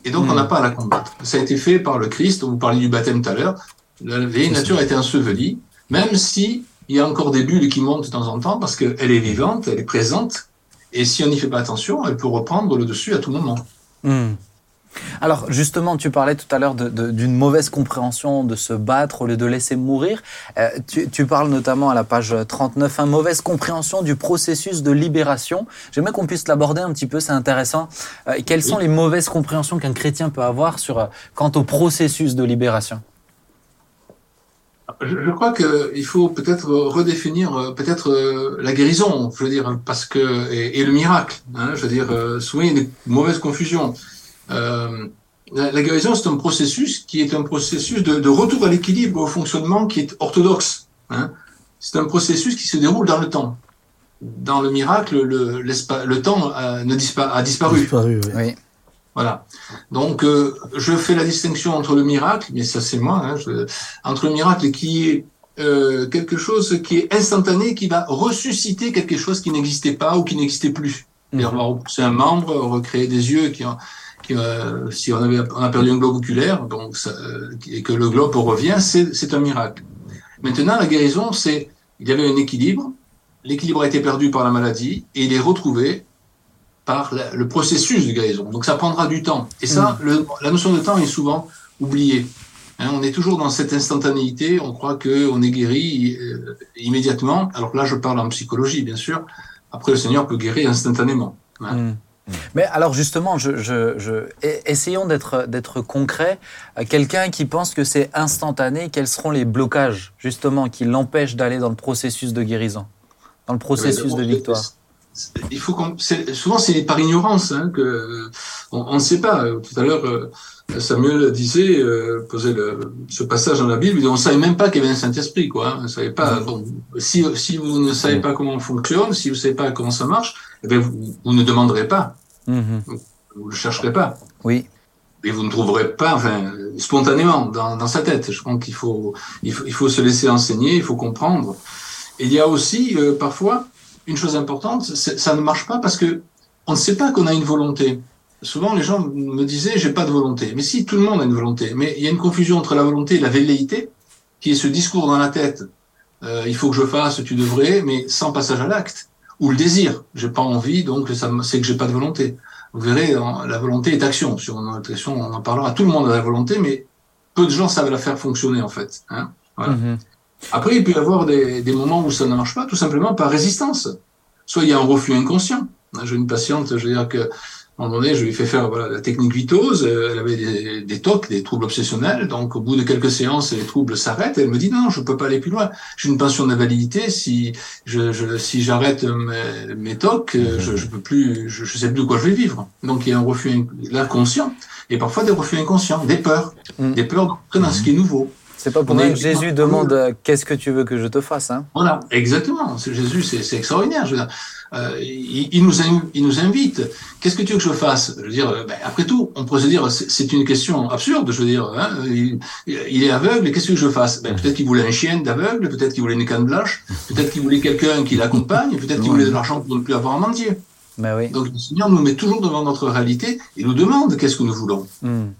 Et donc, mmh. on n'a pas à la combattre. Ça a été fait par le Christ. Vous parliez du baptême tout à l'heure. La vieille nature a été ensevelie, même si il y a encore des bulles qui montent de temps en temps parce qu'elle est vivante, elle est présente. Et si on n'y fait pas attention, elle peut reprendre le dessus à tout moment. Mmh. Alors justement, tu parlais tout à l'heure d'une mauvaise compréhension de se battre au lieu de laisser mourir. Euh, tu, tu, parles notamment à la page 39, une mauvaise compréhension du processus de libération. J'aimerais qu'on puisse l'aborder un petit peu, c'est intéressant. Euh, quelles sont les mauvaises compréhensions qu'un chrétien peut avoir sur, euh, quant au processus de libération? Je, je crois qu'il faut peut-être redéfinir peut-être la guérison, je veux dire, parce que et, et le miracle. Hein, je veux dire, souvent il y a une mauvaise confusion. Euh, la, la, guérison, c'est un processus qui est un processus de, de retour à l'équilibre, au fonctionnement qui est orthodoxe. Hein. C'est un processus qui se déroule dans le temps. Dans le miracle, le, le temps a, ne dispa a disparu. disparu oui. oui. Voilà. Donc, euh, je fais la distinction entre le miracle, mais ça c'est moi, hein, je, entre le miracle qui est euh, quelque chose qui est instantané, qui va ressusciter quelque chose qui n'existait pas ou qui n'existait plus. Et on va repousser un membre, recréer des yeux qui ont, euh, si on, avait, on a perdu un globe oculaire, donc ça, euh, et que le globe revient, c'est un miracle. Maintenant, la guérison, c'est il y avait un équilibre, l'équilibre a été perdu par la maladie et il est retrouvé par la- le processus de guérison. Donc ça prendra du temps. Et ça, le- la notion de temps est souvent oubliée. Hein, on est toujours dans cette instantanéité, on croit qu'on est guéri euh, immédiatement. Alors là, je parle en psychologie, bien sûr. Après, le Seigneur peut guérir instantanément. hein. Mm. Mais alors justement, je, je, je- essayons d'être concret. Euh, Quelqu'un qui pense que c'est instantané, quels seront les blocages justement qui l'empêchent d'aller dans le processus de guérison, dans le processus de victoire? Il faut qu'on. Souvent, c'est par ignorance hein, que on, ne sait pas. Tout à l'heure, euh, Samuel disait, euh, posait le, ce passage dans la Bible, on ne savait même pas qu'il y avait un Saint-Esprit, quoi. hein. On savait pas. Bon, si, si vous ne savez pas comment on fonctionne, si vous ne savez pas comment ça marche, eh bien, vous, vous ne demanderez pas, Mhm. vous ne le chercherez pas. Oui. et vous ne trouverez pas, enfin, spontanément dans, dans sa tête. Je pense qu'il faut, il faut, il faut se laisser enseigner, il faut comprendre. Et il y a aussi euh, parfois une chose importante, ça ne marche pas parce que on ne sait pas qu'on a une volonté. Souvent, les gens me disaient, j'ai pas de volonté. Mais si, tout le monde a une volonté. Mais il y a une confusion entre la volonté et la velléité, qui est ce discours dans la tête. Euh, il faut que je fasse, tu devrais, mais sans passage à l'acte. Ou le désir. J'ai pas envie, donc c'est que j'ai pas de volonté. Vous verrez, la volonté est action. Sur notre action, on en parlera. Tout le monde a la volonté, mais peu de gens savent la faire fonctionner, en fait. Hein. Mhm. Après, il peut y avoir des, des moments où ça ne marche pas, tout simplement par résistance. Soit il y a un refus inconscient. J'ai une patiente, je veux dire que, à un moment donné, je lui ai fait faire voilà, la technique vitose. euh, Elle avait des, des TOC, des troubles obsessionnels. Donc, au bout de quelques séances, les troubles s'arrêtent. Elle me dit non, je peux pas aller plus loin. J'ai une pension d'invalidité. Si je, je si j'arrête mes, mes TOC, euh, je, je peux plus, je, je sais plus de quoi je vais vivre. Donc, il y a un refus inc- là conscient et parfois des refus inconscients, des peurs, Mm. des peurs dans ce qui est nouveau. C'est pas pour rien que Jésus demande euh, qu'est-ce que tu veux que je te fasse. Hein? Voilà, exactement. Jésus, c'est extraordinaire. Je veux dire, euh, il, il nous in- il nous invite. Qu'est-ce que tu veux que je fasse? Je veux dire, euh, ben, après tout, on pourrait se dire, c'est c'est une question absurde. Je veux dire, hein, il, il est aveugle. et Qu'est-ce que je fasse? Ben, Peut-être qu'il voulait un chien d'aveugle, peut-être qu'il voulait une canne blanche, peut-être qu'il voulait quelqu'un qui l'accompagne, peut-être qu'il voulait de l'argent pour ne plus avoir un mendier. Mais oui. Donc le Seigneur nous met toujours devant notre réalité et nous demande qu'est-ce que nous voulons. Mhm.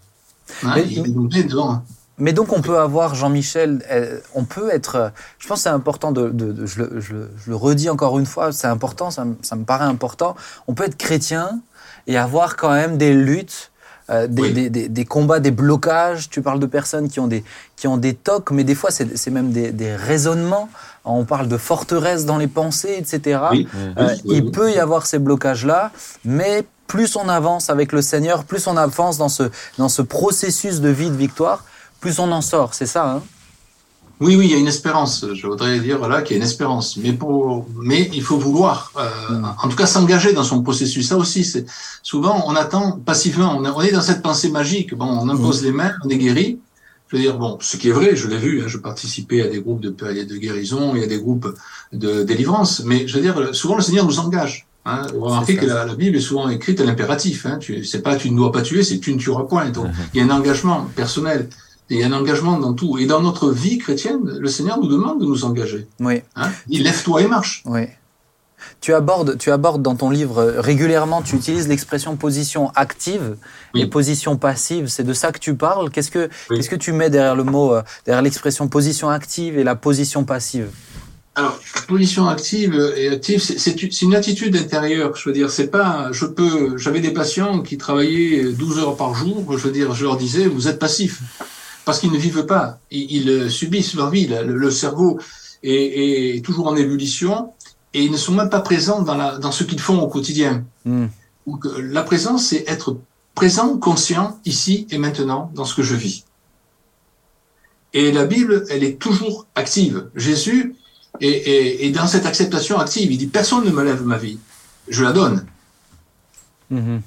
Hein, il nous met devant. Mais donc on peut avoir, Jean-Michel, euh, on peut être, euh, je pense que c'est important, de, de- de- je, le, je le- je le redis encore une fois, c'est important, ça, me- ça me paraît important, on peut être chrétien et avoir quand même des luttes, euh, des, Oui. des, des- des combats, des blocages, tu parles de personnes qui ont des, qui ont des tocs, mais des fois c'est c'est même des, des raisonnements, on parle de forteresses dans les pensées, etc. Oui. Euh, Oui, oui, il oui. peut y avoir ces blocages-là, mais plus on avance avec le Seigneur, plus on avance dans ce, dans ce processus de vie de victoire, plus on en sort, c'est ça hein? Oui, oui, il y a une espérance. Je voudrais dire là qu'il y a une espérance. Mais pour, mais il faut vouloir, euh, en tout cas, s'engager dans son processus. Ça aussi, c'est souvent on attend passivement. On est, dans cette pensée magique. Bon, on impose les mains, on est guéri. Je veux dire, bon, ce qui est vrai, je l'ai vu. Hein, je participais à des groupes de, de guérison, y a des groupes de délivrance. Mais je veux dire, souvent le Seigneur nous engage. Hein. Vous remarquez que la, la Bible est souvent écrite à l'impératif. Hein. Tu, c'est pas tu ne dois pas tuer, c'est tu ne tueras point. Donc, il y a un engagement personnel. Il y a un engagement dans tout. Et dans notre vie chrétienne, le Seigneur nous demande de nous engager. Oui, Hein? Il lève-toi et marche. oui. Tu abordes, tu abordes dans ton livre régulièrement, tu utilises l'expression position active Oui. et position passive. C'est de ça que tu parles. Qu'est-ce que, Oui. qu'est-ce que tu mets derrière le mot, euh, derrière l'expression position active et la position passive? Alors, position active et active, c'est une attitude intérieure. Je veux dire, c'est pas, je peux, j'avais des patients qui travaillaient 12 heures par jour. Je veux dire, je leur disais, vous êtes passif. Parce qu'ils ne vivent pas. Ils, ils euh, subissent leur vie. Le, le cerveau est, est toujours en ébullition et ils ne sont même pas présents dans, la, dans ce qu'ils font au quotidien. Hmm. Donc, la présence, c'est être présent, conscient, ici et maintenant, dans ce que je vis. Et la Bible, elle est toujours active. Jésus est, est, est dans cette acceptation active. Il dit, personne ne me lève ma vie. Je la donne. Mhm.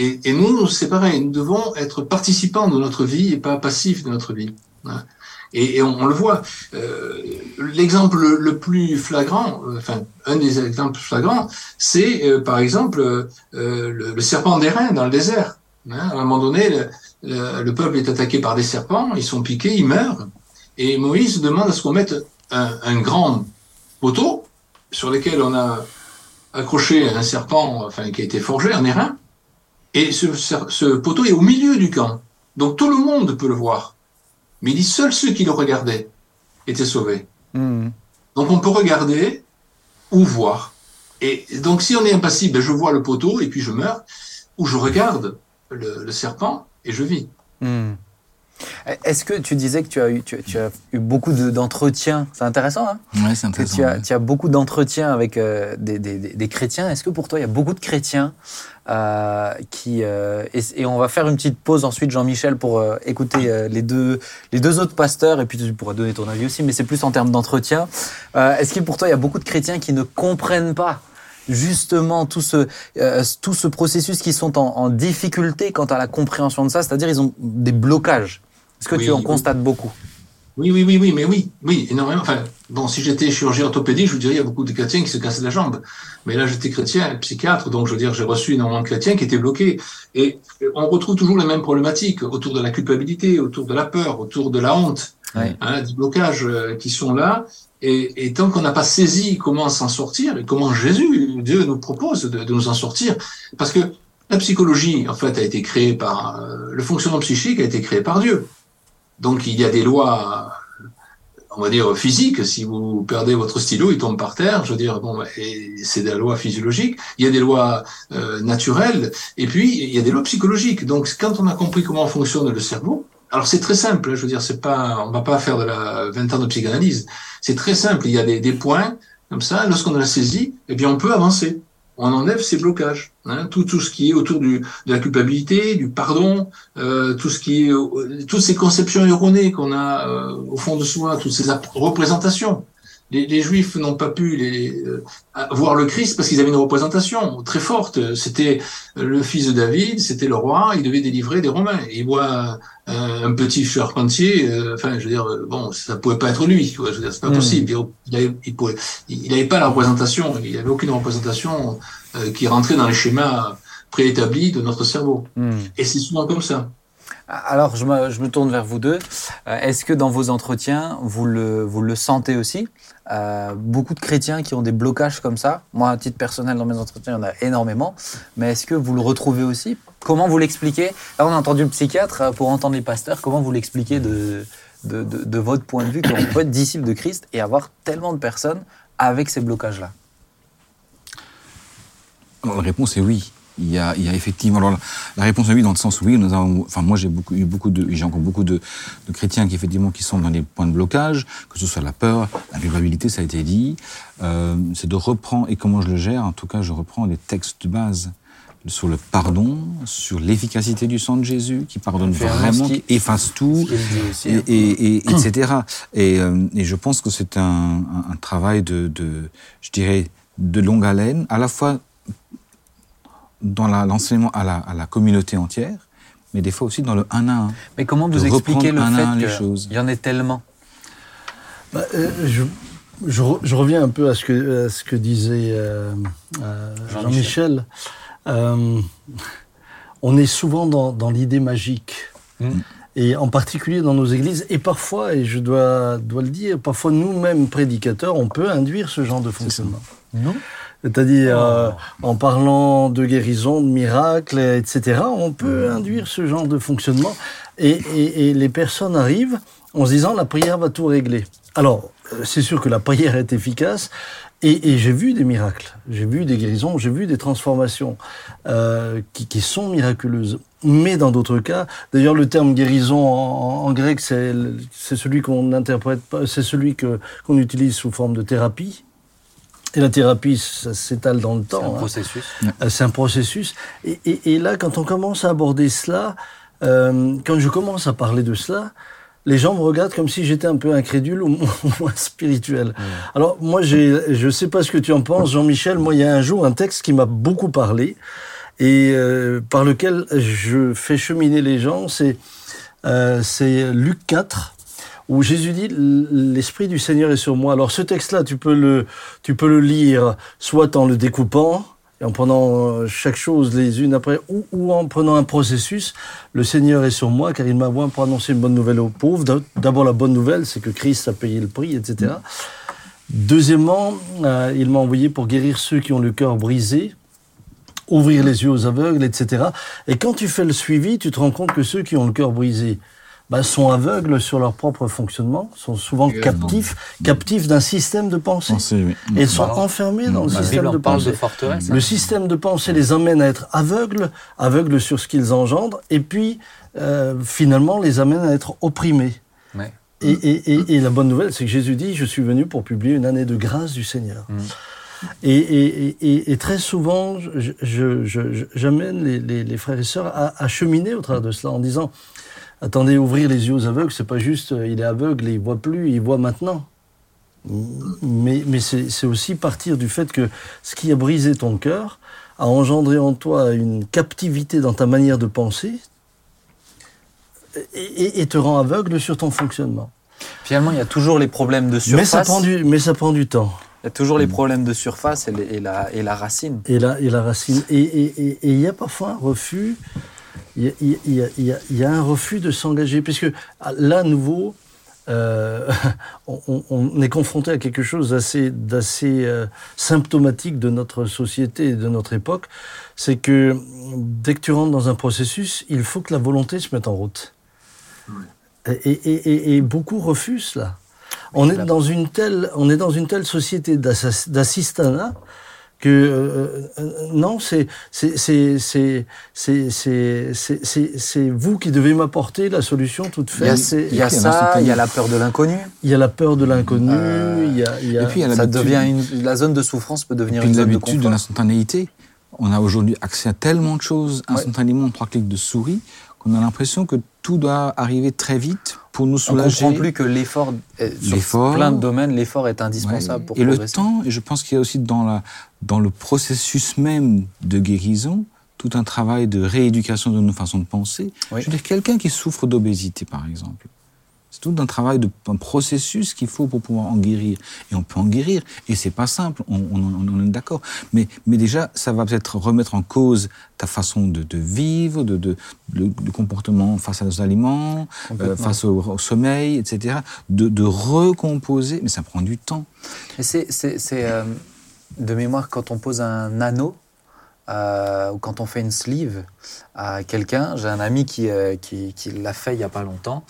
Et, et nous, c'est pareil, nous devons être participants de notre vie et pas passifs de notre vie. Hein. Et, on, le voit. Euh, L'exemple le, plus flagrant, euh, enfin un des exemples flagrants, c'est euh, par exemple le, serpent d'airain dans le désert. Hein. À un moment donné, le, le, le peuple est attaqué par des serpents, ils sont piqués, ils meurent. Et Moïse demande à ce qu'on mette un, un grand poteau sur lequel on a accroché un serpent enfin, qui a été forgé en airain. Et ce, ce poteau est au milieu du camp. Donc tout le monde peut le voir. Mais il dit seuls ceux qui le regardaient étaient sauvés. Hmm. Donc on peut regarder ou voir. Et donc si on est impassible, ben, je vois le poteau et puis je meurs, ou je regarde le, le serpent et je vis. Hmm. Est-ce que tu disais que tu as eu, tu, tu as eu beaucoup de- d'entretiens? C'est intéressant, hein? Ouais, c'est intéressant. tu, as, ouais. tu as beaucoup d'entretiens avec euh, des, des- des- des chrétiens. Est-ce que pour toi, il y a beaucoup de chrétiens euh, qui... euh, et, et on va faire une petite pause ensuite, Jean-Michel, pour écouter les, deux, les deux autres pasteurs, et puis tu pourras donner ton avis aussi, mais c'est plus en termes d'entretien. Est-ce que pour toi, il y a beaucoup de chrétiens qui ne comprennent pas justement tout ce, euh, tout ce processus qui sont en, en difficulté quant à la compréhension de ça, c'est-à-dire ils ont des blocages Est-ce que Oui, tu en oui. constates beaucoup? Oui, oui, oui, oui, mais oui, oui, énormément. Enfin, bon, si j'étais chirurgien orthopédique, je vous dirais, il y a beaucoup de chrétiens qui se cassaient la jambe. Mais là, j'étais chrétien, psychiatre, donc je veux dire, j'ai reçu énormément de chrétiens qui étaient bloqués. Et on retrouve toujours les mêmes problématiques autour de la culpabilité, autour de la peur, autour de la honte, Ouais. hein, des blocages euh, qui sont là. Et, et tant qu'on n'a pas saisi comment s'en sortir et comment Jésus, Dieu nous propose de, de nous en sortir, parce que la psychologie, en fait, a été créée par euh, le fonctionnement psychique a été créé par Dieu. Donc il y a des lois, on va dire physiques. Si vous perdez votre stylo, il tombe par terre. Je veux dire, bon, c'est des lois physiologiques. Il y a des lois euh, naturelles, et puis il y a des lois psychologiques. Donc quand on a compris comment fonctionne le cerveau, alors c'est très simple. hein, Je veux dire, c'est pas, on va pas faire de la 20 ans de psychanalyse. C'est très simple. Il y a des, des points comme ça. Lorsqu'on a saisi, eh bien, on peut avancer. On enlève ces blocages. Hein, tout, tout ce qui est autour du, de la culpabilité, du pardon, euh, tout ce qui est, toutes ces conceptions erronées qu'on a euh, au fond de soi, toutes ces représentations. Les, les Juifs n'ont pas pu les, euh, voir le Christ parce qu'ils avaient une représentation très forte. C'était le fils de David, c'était le roi, il devait délivrer des Romains. Il voit euh, un petit charpentier, euh, enfin, je veux dire, euh, bon, ça pouvait pas être lui, quoi, je veux dire, c'est pas Mm. possible. Il, il, avait, il, pouvait, il avait pas la représentation, il avait aucune représentation euh, qui rentrait dans les schémas préétablis de notre cerveau. Hmm. Et c'est souvent comme ça. Alors, je me, je me tourne vers vous deux. Euh, Est-ce que dans vos entretiens, vous le, vous le sentez aussi? Euh, Beaucoup de chrétiens qui ont des blocages comme ça. Moi, à titre personnel, dans mes entretiens, il y en a énormément. Mais est-ce que vous le retrouvez aussi? Comment vous l'expliquez? Là, on a entendu le psychiatre euh, pour entendre les pasteurs. Comment vous l'expliquez de, votre point de vue qu'on peut être disciple de Christ et avoir tellement de personnes avec ces blocages-là? La réponse est oui. Il y a, il y a effectivement. Alors, la, réponse est oui dans le sens où oui, nous avons. Enfin, moi, j'ai beaucoup, eu beaucoup de, j'ai encore beaucoup de, de chrétiens qui effectivement qui sont dans des points de blocage, que ce soit la peur, la culpabilité, ça a été dit. Euh, c'est de reprendre et comment je le gère. En tout cas, je reprends les textes de base sur le pardon, sur l'efficacité du sang de Jésus qui pardonne Vraiment, qui- efface tout aussi, et, hein. et, et- etc. Et, euh, et je pense que c'est un, un, un travail de, de, je dirais, de longue haleine, à la fois dans l'enseignement à la, à la communauté entière, mais des fois aussi dans le un à un. Mais comment vous expliquez le un fait les choses. qu'il y en ait tellement? Bah, euh, je, je, re- je reviens un peu à ce que, à ce que disait euh, euh, Jean-Michel. Euh, on est souvent dans, dans l'idée magique. Mm. Et en particulier dans nos églises, et parfois, et je dois, dois le dire, parfois nous-mêmes prédicateurs, on peut induire ce genre de fonctionnement. Non C'est-à-dire, Oh. euh, en parlant de guérison, de miracles, etc., on peut induire ce genre de fonctionnement. Et, et- et les personnes arrivent en se disant, la prière va tout régler. Alors, euh, c'est sûr que la prière est efficace. Et, et j'ai vu des miracles, j'ai vu des guérisons, j'ai vu des transformations euh, qui, qui sont miraculeuses. Mais dans d'autres cas, d'ailleurs le terme guérison en, en grec, c'est celui qu'on interprète pas, c'est celui que qu'on utilise sous forme de thérapie. Et la thérapie, ça s'étale dans le C'est un temps. hein. processus. Euh, C'est un processus. Et, et- et là, quand on commence à aborder cela, euh, quand je commence à parler de cela, les gens me regardent comme si j'étais un peu incrédule ou moins spirituel. Alors moi, je sais pas ce que tu en penses, Jean-Michel. Moi, il y a un jour un texte qui m'a beaucoup parlé et euh, par lequel je fais cheminer les gens. C'est euh, c'est Luc 4 où Jésus dit l'esprit du Seigneur est sur moi. Alors ce texte-là, tu peux le tu peux le lire soit en le découpant et en prenant euh, chaque chose les unes après, ou, en prenant un processus, le Seigneur est sur moi car il m'a envoyé pour annoncer une bonne nouvelle aux pauvres. D'a- D'abord la bonne nouvelle, c'est que Christ a payé le prix, etc. Deuxièmement, euh, il m'a envoyé pour guérir ceux qui ont le cœur brisé, ouvrir les yeux aux aveugles, etc. Et quand tu fais le suivi, tu te rends compte que ceux qui ont le cœur brisé ben, sont aveugles sur leur propre fonctionnement, sont souvent captifs, captifs d'un système de pensée. Pensez, oui. Et sont Alors, enfermés dans le système de pensée. hein. Le système de pensée les amène à être aveugles, aveugles sur ce qu'ils engendrent, et puis euh, finalement les amène à être opprimés. Ouais. Et, et- et- et la bonne nouvelle, c'est que Jésus dit, je suis venu pour publier une année de grâce du Seigneur. Mm. Et, et- et- et- et très souvent, je- je- je- je- j'amène les, les- les frères et sœurs à, à cheminer au travers de cela en disant, attendez, ouvrir les yeux aux aveugles, c'est pas juste, euh, il est aveugle et il voit plus, il voit maintenant. Mais, mais c'est aussi partir du fait que ce qui a brisé ton cœur a engendré en toi une captivité dans ta manière de penser et, te rend aveugle sur ton fonctionnement. Finalement, il y a toujours les problèmes de surface. Mais ça, prend du, mais ça prend du temps. Il y a toujours les problèmes de surface et, les- et la, et la racine. Et la, et la racine. Et il y a parfois un refus. Il y a, y y y un refus de s'engager. Puisque là, à nouveau, euh, on, est confronté à quelque chose d'assez d'assez, euh, symptomatique de notre société et de notre époque. C'est que dès que tu rentres dans un processus, il faut que la volonté se mette en route. Et, et- et- et beaucoup refusent cela. On est dans une telle, on est dans une telle société d'assistanat que euh, euh, non, c'est c'est c'est c'est c'est c'est c'est- c'est- c'est vous qui devez m'apporter la solution toute faite. Il y a ça, il y a la peur de l'inconnu. Il y a la peur de l'inconnu. Euh, il y a, il y a- et puis, il y a Ça devient une, la zone de souffrance peut devenir une zone de l'habitude de confort. l'instantanéité. On a aujourd'hui accès à tellement de choses instantanément en trois clics de souris qu'on a l'impression que tout doit arriver très vite pour nous On soulager. comprend plus que l'effort, sur plein de domaines, l'effort est Ouais. indispensable pour Et le progresser. temps, et je pense qu'il y a aussi dans, la, dans le processus même de guérison, tout un travail de rééducation de nos façons de penser. Oui. Je veux dire, quelqu'un qui souffre d'obésité, par exemple, c'est tout un travail, de, un processus qu'il faut pour pouvoir en guérir. Et on peut en guérir, et c'est pas simple, on, on, est d'accord. Mais, mais déjà, ça va peut-être remettre en cause ta façon de, de vivre, de, de, le, le comportement face à nos aliments, euh, face au, au sommeil, etc. De, de recomposer, mais ça prend du temps. C'est, euh, de mémoire, quand on pose un anneau euh, ou quand on fait une sleeve à quelqu'un, j'ai un ami qui, euh, qui, qui l'a fait il n'y a pas longtemps.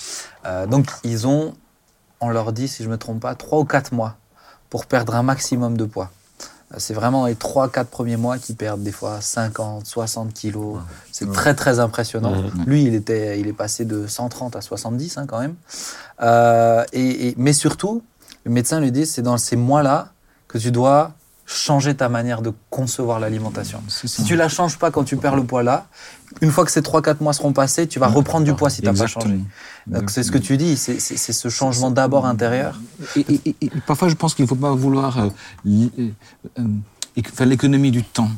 Euh, donc, ils ont, on leur dit, si je ne me trompe pas, 3 ou 4 mois pour perdre un maximum de poids. Euh, C'est vraiment les 3-4 premiers mois qui perdent des fois 50, 60 kilos. C'est très très impressionnant. Lui, il, était, il est passé de 130 à 70 hein, quand même. Euh, et, et- mais surtout, le médecin lui dit, c'est dans ces mois-là que tu dois changer ta manière de concevoir l'alimentation. Si tu la changes pas quand tu perds le poids là, une fois que ces 3-4 mois seront passés, tu vas reprendre du poids si tu n'as pas changé. Donc c'est ce que tu dis, c'est ce changement d'abord intérieur. Et, et- et- et parfois, je pense qu'il ne faut pas vouloir euh, euh, euh, faire l'économie du temps.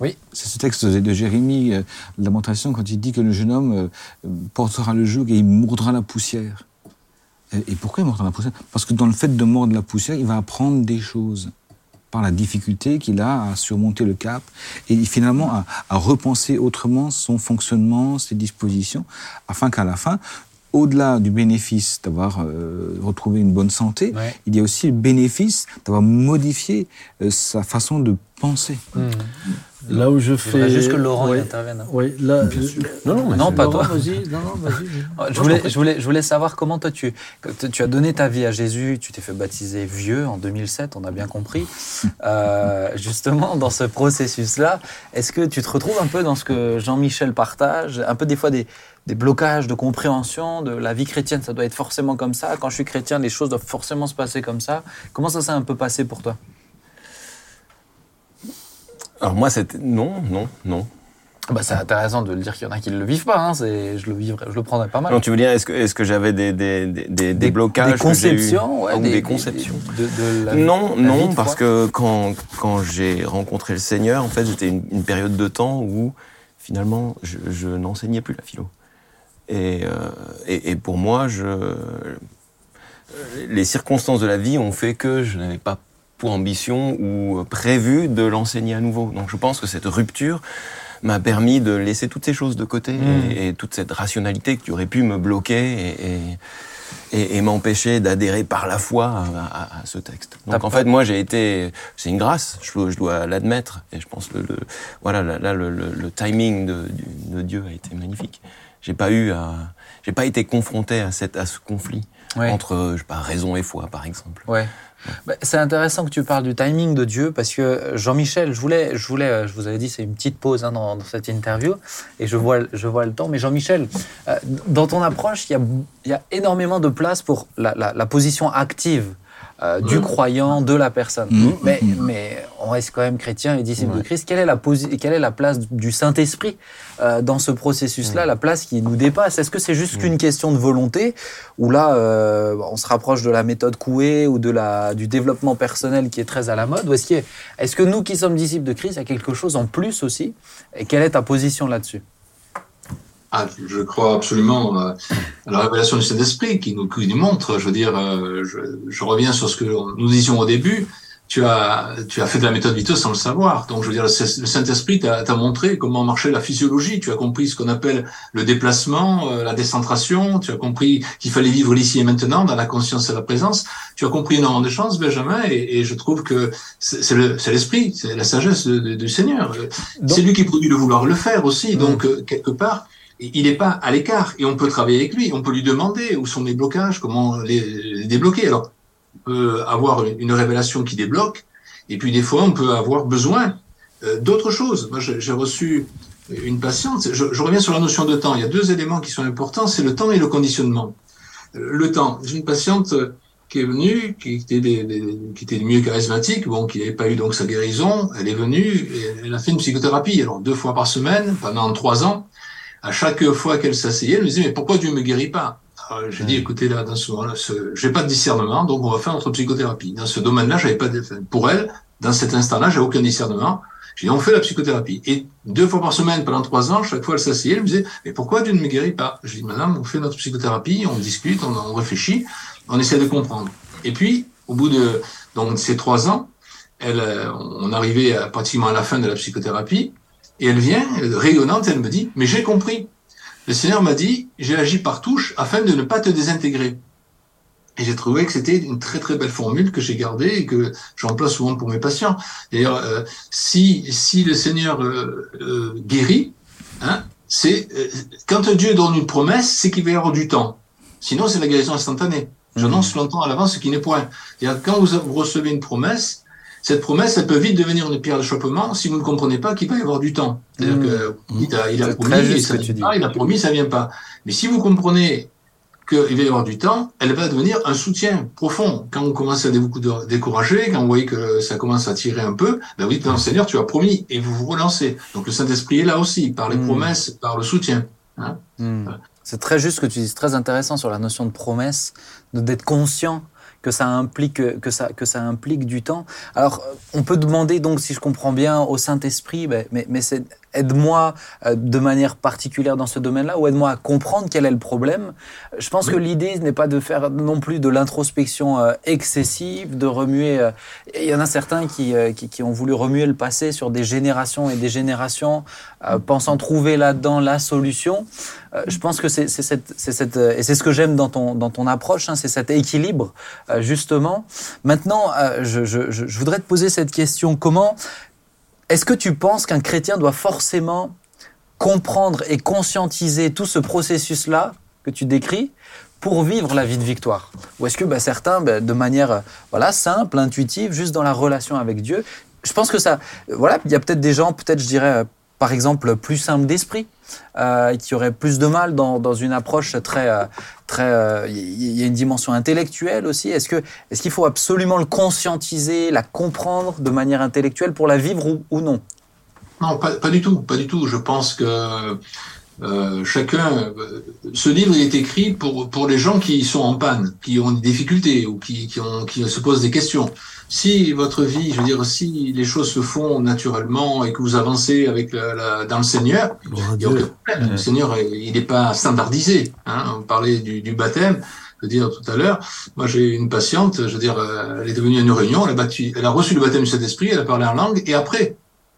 Oui. C'est ce texte de, Jérémie, euh, Lamentation, quand il dit que le jeune homme portera le joug et il mordra la poussière. Et, et pourquoi il mordra la poussière? Parce que dans le fait de mordre la poussière, il va apprendre des choses par la difficulté qu'il a à surmonter le cap et finalement à, à repenser autrement son fonctionnement, ses dispositions, afin qu'à la fin, au-delà du bénéfice d'avoir euh, retrouvé une bonne santé, Ouais. il y a aussi le bénéfice d'avoir modifié euh, sa façon de penser. Là où je fais. juste que Laurent intervienne. Oui, là. Non, non, mais Non, c'est- pas Laurent, toi. Vas-y, non, non, vas-y. Je voulais, je, voulais, je voulais savoir comment toi tu, tu as donné ta vie à Jésus, tu t'es fait baptiser vieux en 2007, on a bien compris. Euh, justement, dans ce processus-là, est-ce que tu te retrouves un peu dans ce que Jean-Michel partage, un peu des fois des, des blocages de compréhension de la vie chrétienne, ça doit être forcément comme ça. Quand je suis chrétien, les choses doivent forcément se passer comme ça. Comment ça s'est un peu passé pour toi? Alors moi, c'était non, non, non. bah, C'est intéressant de le dire qu'il y en a qui ne le vivent pas. Hein, c'est- je, le vivrais, je le prendrais pas mal. Non, tu veux dire, est-ce que, est-ce que j'avais des, des, des, des, des blocages des que j'ai eus conceptions, ouais, Ah, ou des, conceptions de, de la- Non, la non, parce que quand, quand j'ai rencontré le Seigneur, en fait, j'étais une, une période de temps où finalement, je, je n'enseignais plus la philo. Et, euh, et, et pour moi, je, les circonstances de la vie ont fait que je n'avais pas pour ambition ou prévu de l'enseigner à nouveau. Donc je pense que cette rupture m'a permis de laisser toutes ces choses de côté Mm. et, et toute cette rationalité qui aurait pu me bloquer et, et, et- et m'empêcher d'adhérer par la foi à, à- à ce texte. Donc en fait, moi j'ai été, c'est une grâce, je, dois- je dois l'admettre, et je pense que le, voilà, là, là, le, le- le timing de, Dieu a été magnifique. J'ai pas eu j'ai pas été confronté à cette, à ce conflit Ouais. entre, je sais pas, raison et foi, par exemple. Ouais. Bah, c'est intéressant que tu parles du timing de Dieu parce que euh, Jean-Michel, je voulais, je voulais, euh, je vous avais dit, c'est une petite pause hein, dans, cette interview et je vois, je vois le temps. Mais Jean-Michel, euh, dans ton approche, il y a, y a énormément de place pour la position active euh, du croyant, de la personne. Mhm. Mais, mais on reste quand même chrétien et disciple de. Christ. Quelle est la, quelle est la place du Saint-Esprit euh, dans ce processus-là, la place qui nous dépasse? Est-ce que c'est juste qu'une question de volonté ou là, euh, on se rapproche de la méthode Coué ou de la, du développement personnel qui est très à la mode? Ou est-ce, a- est-ce que nous qui sommes disciples de Christ, il y a quelque chose en plus aussi? Et quelle est ta position là-dessus? Ah, je crois absolument euh, à la révélation du Saint-Esprit qui nous, qui nous montre. Je veux dire, euh, je, je reviens sur ce que nous disions au début. Tu as, tu as fait de la méthode Vito sans le savoir. Donc, je veux dire, le Saint-Esprit t'a t'a montré comment marchait la physiologie. Tu as compris ce qu'on appelle le déplacement, euh, la décentration. Tu as compris qu'il fallait vivre l'ici et maintenant dans la conscience et la présence. Tu as compris énormément de choses, Benjamin, et, et je trouve que c'est c'est le- c'est l'esprit, c'est la sagesse de- de- du Seigneur. C'est lui qui produit le vouloir le faire aussi. Mm. Donc, euh, quelque part, il n'est pas à l'écart et on peut travailler avec lui. On peut lui demander où sont les blocages, comment les, débloquer. Alors, on peut avoir une, révélation qui débloque et puis des fois, on peut avoir besoin euh, d'autres choses. Moi, j'ai reçu une patiente. Je, je reviens sur la notion de temps. Il y a deux éléments qui sont importants, c'est le temps et le conditionnement. Euh, Le temps. J'ai une patiente euh, qui est venue, qui était, des, des- qui était mieux charismatique, bon, qui n'avait pas eu donc sa guérison. Elle est venue, et elle a fait une psychothérapie. Alors deux fois par semaine pendant trois ans. À chaque fois qu'elle s'asseyait, elle me disait mais pourquoi Dieu me guérit pas? Alors, J'ai dit écoutez là dans ce moment-là, ce- j'ai pas de discernement, donc on va faire notre psychothérapie. Dans ce domaine-là, j'avais pas de, pour elle, dans cet instant-là, j'ai aucun discernement. J'ai dit on fait la psychothérapie. Et deux fois par semaine pendant trois ans, chaque fois elle s'asseyait, elle me disait mais pourquoi Dieu ne me guérit pas? Je dis madame, on fait notre psychothérapie, on discute, on, on réfléchit, on essaie de comprendre. Et puis au bout de donc ces trois ans, elle, euh, on arrivait à, pratiquement à la fin de la psychothérapie. Et elle vient, euh, rayonnante, elle me dit, mais j'ai compris. Le Seigneur m'a dit, j'ai agi par touche afin de ne pas te désintégrer. Et j'ai trouvé que c'était une très très belle formule que j'ai gardée et que j'emploie souvent pour mes patients. D'ailleurs, euh, si si le Seigneur euh, euh, guérit, hein, c'est quand Dieu donne une promesse, c'est qu'il va y avoir du temps. Sinon, c'est la guérison instantanée. J'annonce longtemps à l'avance ce qui n'est point. C'est-à-dire, quand vous recevez une promesse, cette promesse, elle peut vite devenir une pierre d'achoppement si vous ne comprenez pas qu'il va y avoir du temps. C'est-à-dire Mmh. que il a, il a C'est promis, et ça vient dis. pas, il a promis, ça vient pas. Mais si vous comprenez qu'il va y avoir du temps, elle va devenir un soutien profond. Quand on commence à être beaucoup de- décourager, quand vous voyez que ça commence à tirer un peu, ben oui, non, Seigneur, tu as promis, et vous vous relancez. Donc le Saint-Esprit est là aussi, par les Mm. promesses, par le soutien. Hmm. C'est très juste ce que tu dis, c'est très intéressant sur la notion de promesse, d'être conscient que ça implique que ça que ça implique du temps. Alors on peut demander donc si je comprends bien au Saint-Esprit, ben, mais mais c'est aide-moi euh, de manière particulière dans ce domaine-là ou aide-moi à comprendre quel est le problème. Je pense Oui. que l'idée n'est pas de faire non plus de l'introspection euh, excessive, de remuer. euh, Il y en a certains qui, qui qui ont voulu remuer le passé sur des générations et des générations, euh, pensant trouver là-dedans la solution. Je pense que c'est cette, cette, et c'est ce que j'aime dans ton, dans ton approche, hein, c'est cet équilibre, justement. Maintenant, je je voudrais te poser cette question. Comment est-ce que tu penses qu'un chrétien doit forcément comprendre et conscientiser tout ce processus-là que tu décris pour vivre la vie de victoire? Ou est-ce que bah, certains, bah, de manière euh, voilà, simple, intuitive, juste dans la relation avec Dieu, je pense que ça, voilà, il y a peut-être des gens, peut-être je dirais, euh, par exemple, plus simples d'esprit, euh, qui auraient plus de mal dans, dans une approche très, euh, très, euh, il y a une dimension intellectuelle aussi. Est-ce qu'il faut absolument le conscientiser, la comprendre de manière intellectuelle pour la vivre ou, ou non? Non, pas, pas du tout, pas du tout. Je pense que euh, chacun, euh, ce livre il est écrit pour pour les gens qui sont en panne, qui ont des difficultés ou qui qui, ont, qui se posent des questions. Si votre vie, je veux dire, si les choses se font naturellement et que vous avancez avec la, la- dans le Seigneur, il n'y a aucun Dieu. problème. Le Seigneur, il n'est pas standardisé. Hein. On parlait du, du baptême. le dire tout à l'heure. Moi, j'ai une patiente, je veux dire, euh, elle est devenue à une réunion, elle a, battu, elle a reçu le baptême du Saint-Esprit, elle a parlé en langue, et après,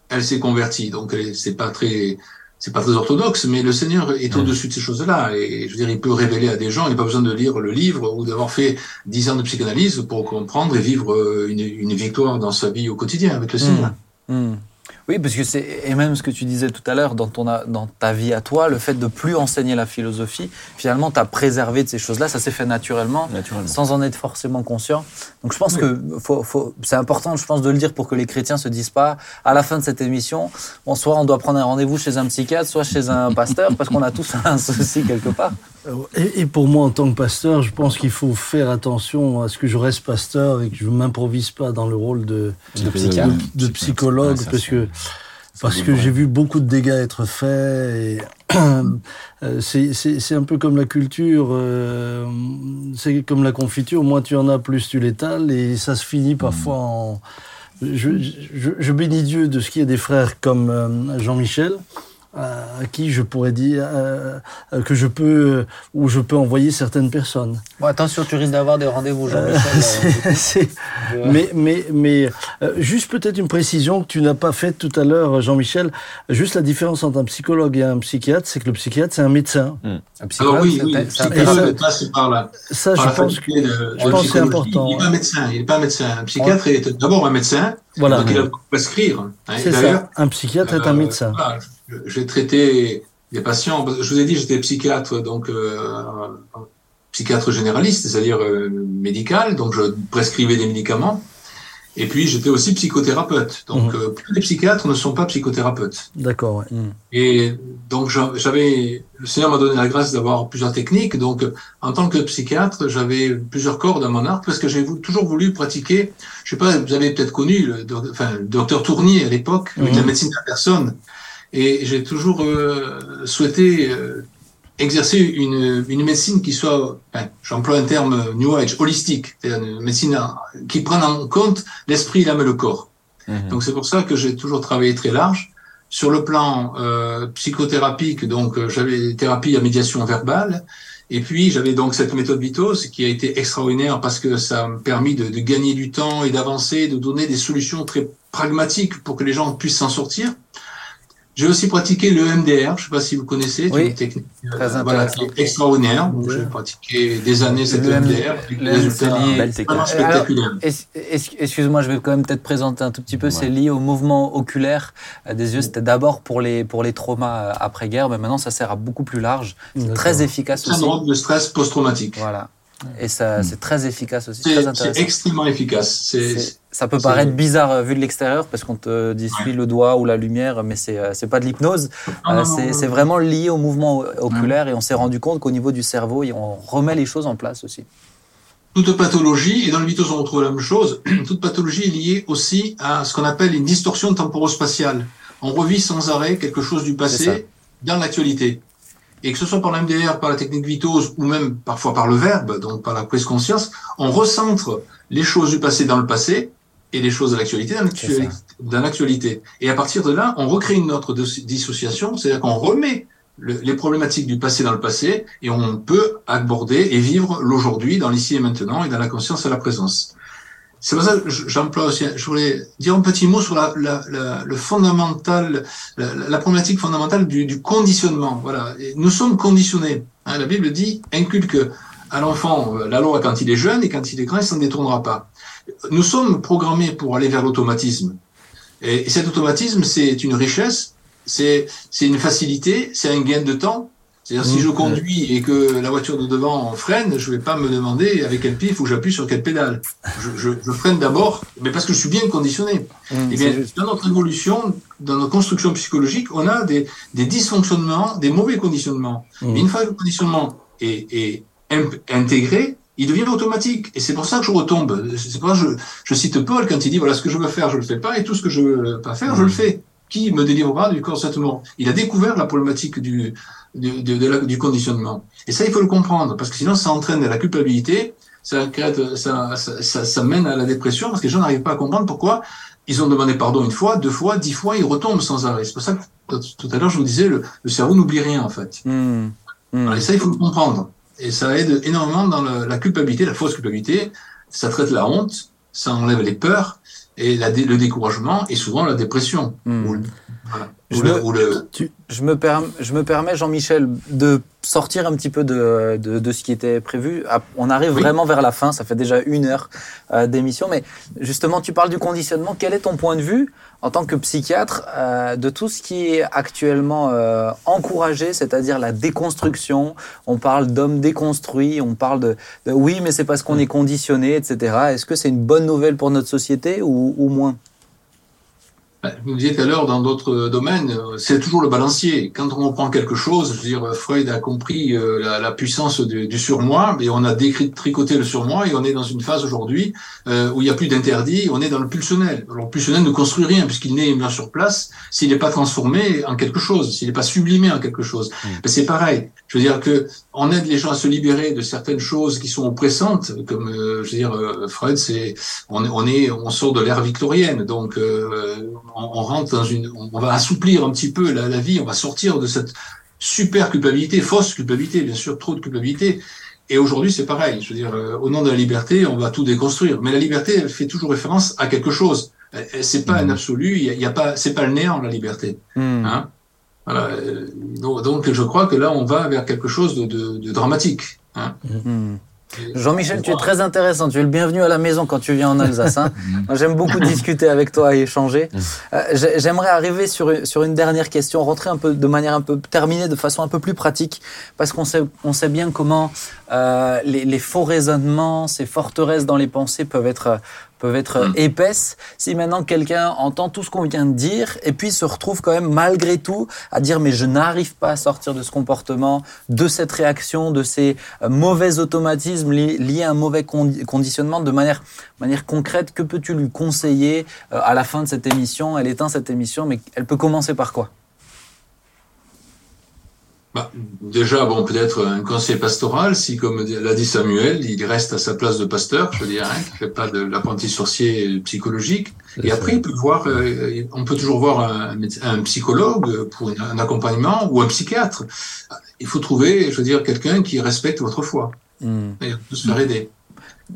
elle s'est convertie. Donc, elle- c'est pas très, c'est pas très orthodoxe, mais le Seigneur est au-dessus de ces choses-là. Et je veux dire, il peut révéler à des gens, il n'a pas besoin de lire le livre ou d'avoir fait dix ans de psychanalyse pour comprendre et vivre euh, une, une victoire dans sa vie au quotidien avec le Seigneur. Hmm. Oui, parce que c'est et même ce que tu disais tout à l'heure dans ton dans ta vie à toi, le fait de plus enseigner la philosophie, finalement, tu as préservé de ces choses-là, ça s'est fait naturellement, Naturellement. sans en être forcément conscient. Donc je pense que faut, faut, c'est important, je pense, de le dire pour que les chrétiens se disent pas à la fin de cette émission, bon, soit on doit prendre un rendez-vous chez un psychiatre, soit chez un pasteur, parce qu'on a tous un souci quelque part. Et, et pour moi, en tant que pasteur, je pense qu'il faut faire attention à ce que je reste pasteur et que je ne m'improvise pas dans le rôle de, De psychiatre. de psychologue, parce que parce que j'ai vu beaucoup de dégâts être faits. Euh, c'est un peu comme la culture, euh, c'est comme la confiture. Moins tu en as, plus tu l'étales, et ça se finit parfois en. Je, je, je bénis Dieu de ce qu'il y a des frères comme euh, Jean-Michel, à qui je pourrais dire euh, euh, que je peux, où je peux envoyer certaines personnes. Bon, attention, tu risques d'avoir des rendez-vous, Jean-Michel. C'est- c'est- mais mais, mais euh, juste peut-être une précision que tu n'as pas faite tout à l'heure, Jean-Michel. Juste la différence entre un psychologue et un psychiatre, c'est que le psychiatre, c'est un médecin. Un Alors psychologue, oui, c'est- oui, le c'est un- psychologue passe par la, Ça, par je la pense que faculté de, de je pense que c'est important, Il n'est pas médecin. Il n'est pas médecin. Un psychiatre est d'abord un médecin. Voilà, Donc il a prescrire. hein. C'est ça. Un psychiatre est un Euh, médecin. voilà, J'ai traité des patients. Je vous ai dit, j'étais psychiatre, donc euh, psychiatre généraliste, c'est-à-dire euh, médical. Donc je prescrivais des médicaments. Et puis j'étais aussi psychothérapeute. Donc Mhm. tous les psychiatres ne sont pas psychothérapeutes. D'accord. Ouais. Et donc j'a- j'avais, le Seigneur m'a donné la grâce d'avoir plusieurs techniques. Donc en tant que psychiatre, j'avais plusieurs cordes à mon arc parce que j'ai toujours voulu pratiquer. Je sais pas, vous avez peut-être connu le, enfin, le docteur Tournier à l'époque, avec Mhm. la médecine de la personne. Et j'ai toujours euh, souhaité euh, exercer une, une médecine qui soit, enfin, j'emploie un terme New Age, holistique, c'est-à-dire une médecine qui prenne en compte l'esprit, l'âme et le corps. Mhm. Donc c'est pour ça que j'ai toujours travaillé très large. Sur le plan euh, psychothérapique, donc euh, j'avais thérapie à médiation verbale, et puis j'avais donc cette méthode Vitos qui a été extraordinaire parce que ça m'a permis de, de gagner du temps et d'avancer, de donner des solutions très pragmatiques pour que les gens puissent s'en sortir. J'ai aussi pratiqué le MDR, je sais pas si vous connaissez, c'est Oui, une technique euh, très voilà, intéressant. qui est extraordinaire. Donc, j'ai pratiqué des années cette Le MDR, le technique. vraiment es- Excuse-moi, je vais quand même peut-être présenter un tout petit peu. C'est lié au mouvement oculaire euh, des yeux. C'était d'abord pour les, pour les traumas euh, après-guerre, mais maintenant ça sert à beaucoup plus large. C'est très efficace aussi. Syndrome de stress post-traumatique. Voilà. Et ça, c'est très efficace aussi, C'est très c'est intéressant. extrêmement efficace. Ça peut paraître bizarre euh, vu de l'extérieur parce qu'on te dit suis le doigt ou la lumière, mais c'est euh, c'est pas de l'hypnose. Euh, c'est vraiment lié au mouvement oculaire et on s'est rendu compte qu'au niveau du cerveau, et on remet les choses en place aussi. toute pathologie, et dans le Vitos on retrouve la même chose, toute pathologie est liée aussi à ce qu'on appelle une distorsion temporospatiale. On revit sans arrêt quelque chose du passé dans l'actualité. Et que ce soit par l'MDR, par la technique Vitos, ou même parfois par le verbe, donc par la prise conscience, on recentre les choses du passé dans le passé et les choses de l'actualité dans l'actualité. Et à partir de là, on recrée une autre dis- dissociation, c'est-à-dire qu'on remet le- les problématiques du passé dans le passé et on peut aborder et vivre l'aujourd'hui dans l'ici et maintenant et dans la conscience et la présence. C'est pour ça que je- j'emploie aussi, je voulais dire un petit mot sur la, la, la- le fondamental, la, la problématique fondamentale du, du conditionnement. Voilà, nous sommes conditionnés. Hein, la Bible dit inculque à l'enfant euh, la loi quand il est jeune et quand il est grand, il s'en détournera pas. Nous sommes programmés pour aller vers l'automatisme. Et, et cet automatisme, c'est une richesse, c'est une facilité, c'est un gain de temps. C'est-à-dire, si Mmh. je conduis et que la voiture de devant freine, je vais pas me demander avec quel pied il faut que j'appuie sur quelle pédale. Je, je, je freine d'abord, mais parce que je suis bien conditionné. Mmh, Eh bien, dans notre évolution, dans notre construction psychologique, on a des, des dysfonctionnements, des mauvais conditionnements. Mmh. Mais une fois que le conditionnement est, est intégré, il devient automatique. Et c'est pour ça que je retombe. C'est pour ça que je, je cite Paul quand il dit, voilà, ce que je veux faire, je le fais pas, et tout ce que je veux pas faire, je le fais. Qui me délivrera du corps de cette mort? Il a découvert la problématique du, du, de- de la- du conditionnement. Et ça, il faut le comprendre, parce que sinon, ça entraîne la culpabilité, ça, crée, ça, ça, ça, ça mène à la dépression, parce que les gens n'arrivent pas à comprendre pourquoi ils ont demandé pardon une fois, deux fois, dix fois, ils retombent sans arrêt. C'est pour ça que tout à l'heure, je vous disais, le, le cerveau n'oublie rien, en fait. Mmh. Mmh. Et ça, il faut le comprendre. et ça aide énormément dans le- la culpabilité, la fausse culpabilité. Ça traite la honte, ça enlève les peurs et la le découragement et souvent la dépression. Ou le- voilà. Je le- me- ou le- Je me, perm- je me permets, Jean-Michel, de sortir un petit peu de, de, de ce qui était prévu. Ah, On arrive Oui. vraiment vers la fin, ça fait déjà une heure euh, d'émission, mais justement, tu parles du conditionnement. Quel est ton point de vue en tant que psychiatre euh, de tout ce qui est actuellement euh, encouragé, c'est-à-dire la déconstruction? On parle d'hommes déconstruits, on parle de, de oui, mais c'est parce qu'on est conditionné, etc. Est-ce que c'est une bonne nouvelle pour notre société ou, ou moins? Vous disiez tout à l'heure, dans d'autres domaines, euh, c'est toujours le balancier. Quand on prend quelque chose, je veux dire, Freud a compris euh, la, la puissance du, du surmoi, et on a décrit, tricoté le surmoi, et on est dans une phase aujourd'hui euh, où il n'y a plus d'interdit, on est dans le pulsionnel. Alors, le pulsionnel ne construit rien, puisqu'il naît et meurt sur place, s'il n'est pas transformé en quelque chose, s'il n'est pas sublimé en quelque chose. Mais c'est pareil. Je veux dire que on aide les gens à se libérer de certaines choses qui sont oppressantes, comme, euh, je veux dire, euh, Freud, c'est on, on est, on sort de l'ère victorienne, donc euh, on, rentre dans une, on, va assouplir un petit peu la, la vie, on va sortir de cette super culpabilité, fausse culpabilité, bien sûr, trop de culpabilité. Et aujourd'hui, c'est pareil. Je veux dire, euh, au nom de la liberté, on va tout déconstruire. Mais la liberté, elle fait toujours référence à quelque chose. C'est pas un absolu. Il y a, il y a pas, c'est pas le néant la liberté. Hmm. Hein? Voilà. euh, Donc, je crois que là, on va vers quelque chose de, de, de dramatique. Hein? Hmm. Jean-Michel, tu es très intéressant. Tu es le bienvenu à la maison quand tu viens en Alsace. hein. Moi, j'aime beaucoup discuter avec toi et échanger. Euh, j'ai- J'aimerais arriver sur, une- sur une dernière question, rentrer un peu de manière un peu terminée, de façon un peu plus pratique, parce qu'on sait, on sait bien comment euh, les, les faux raisonnements, ces forteresses dans les pensées peuvent être peuvent être euh, épaisses. Si maintenant quelqu'un entend tout ce qu'on vient de dire et puis se retrouve quand même malgré tout à dire mais je n'arrive pas à sortir de ce comportement, de cette réaction, de ces euh, mauvais automatismes li- liés à un mauvais condi- conditionnement de manière, manière concrète, que peux-tu lui conseiller euh, à la fin de cette émission? Elle éteint cette émission, mais elle peut commencer par quoi? Bah, déjà, bon, peut-être un conseil pastoral, si, comme l'a dit Samuel, il reste à sa place de pasteur, je veux dire, hein, qui fait pas de l'apprenti sorcier psychologique. Et après, il peut voir, euh, on peut toujours voir un, psychologue pour une- un accompagnement ou un psychiatre. Il faut trouver, je veux dire, quelqu'un qui respecte votre foi Hmm. et peut se faire aider.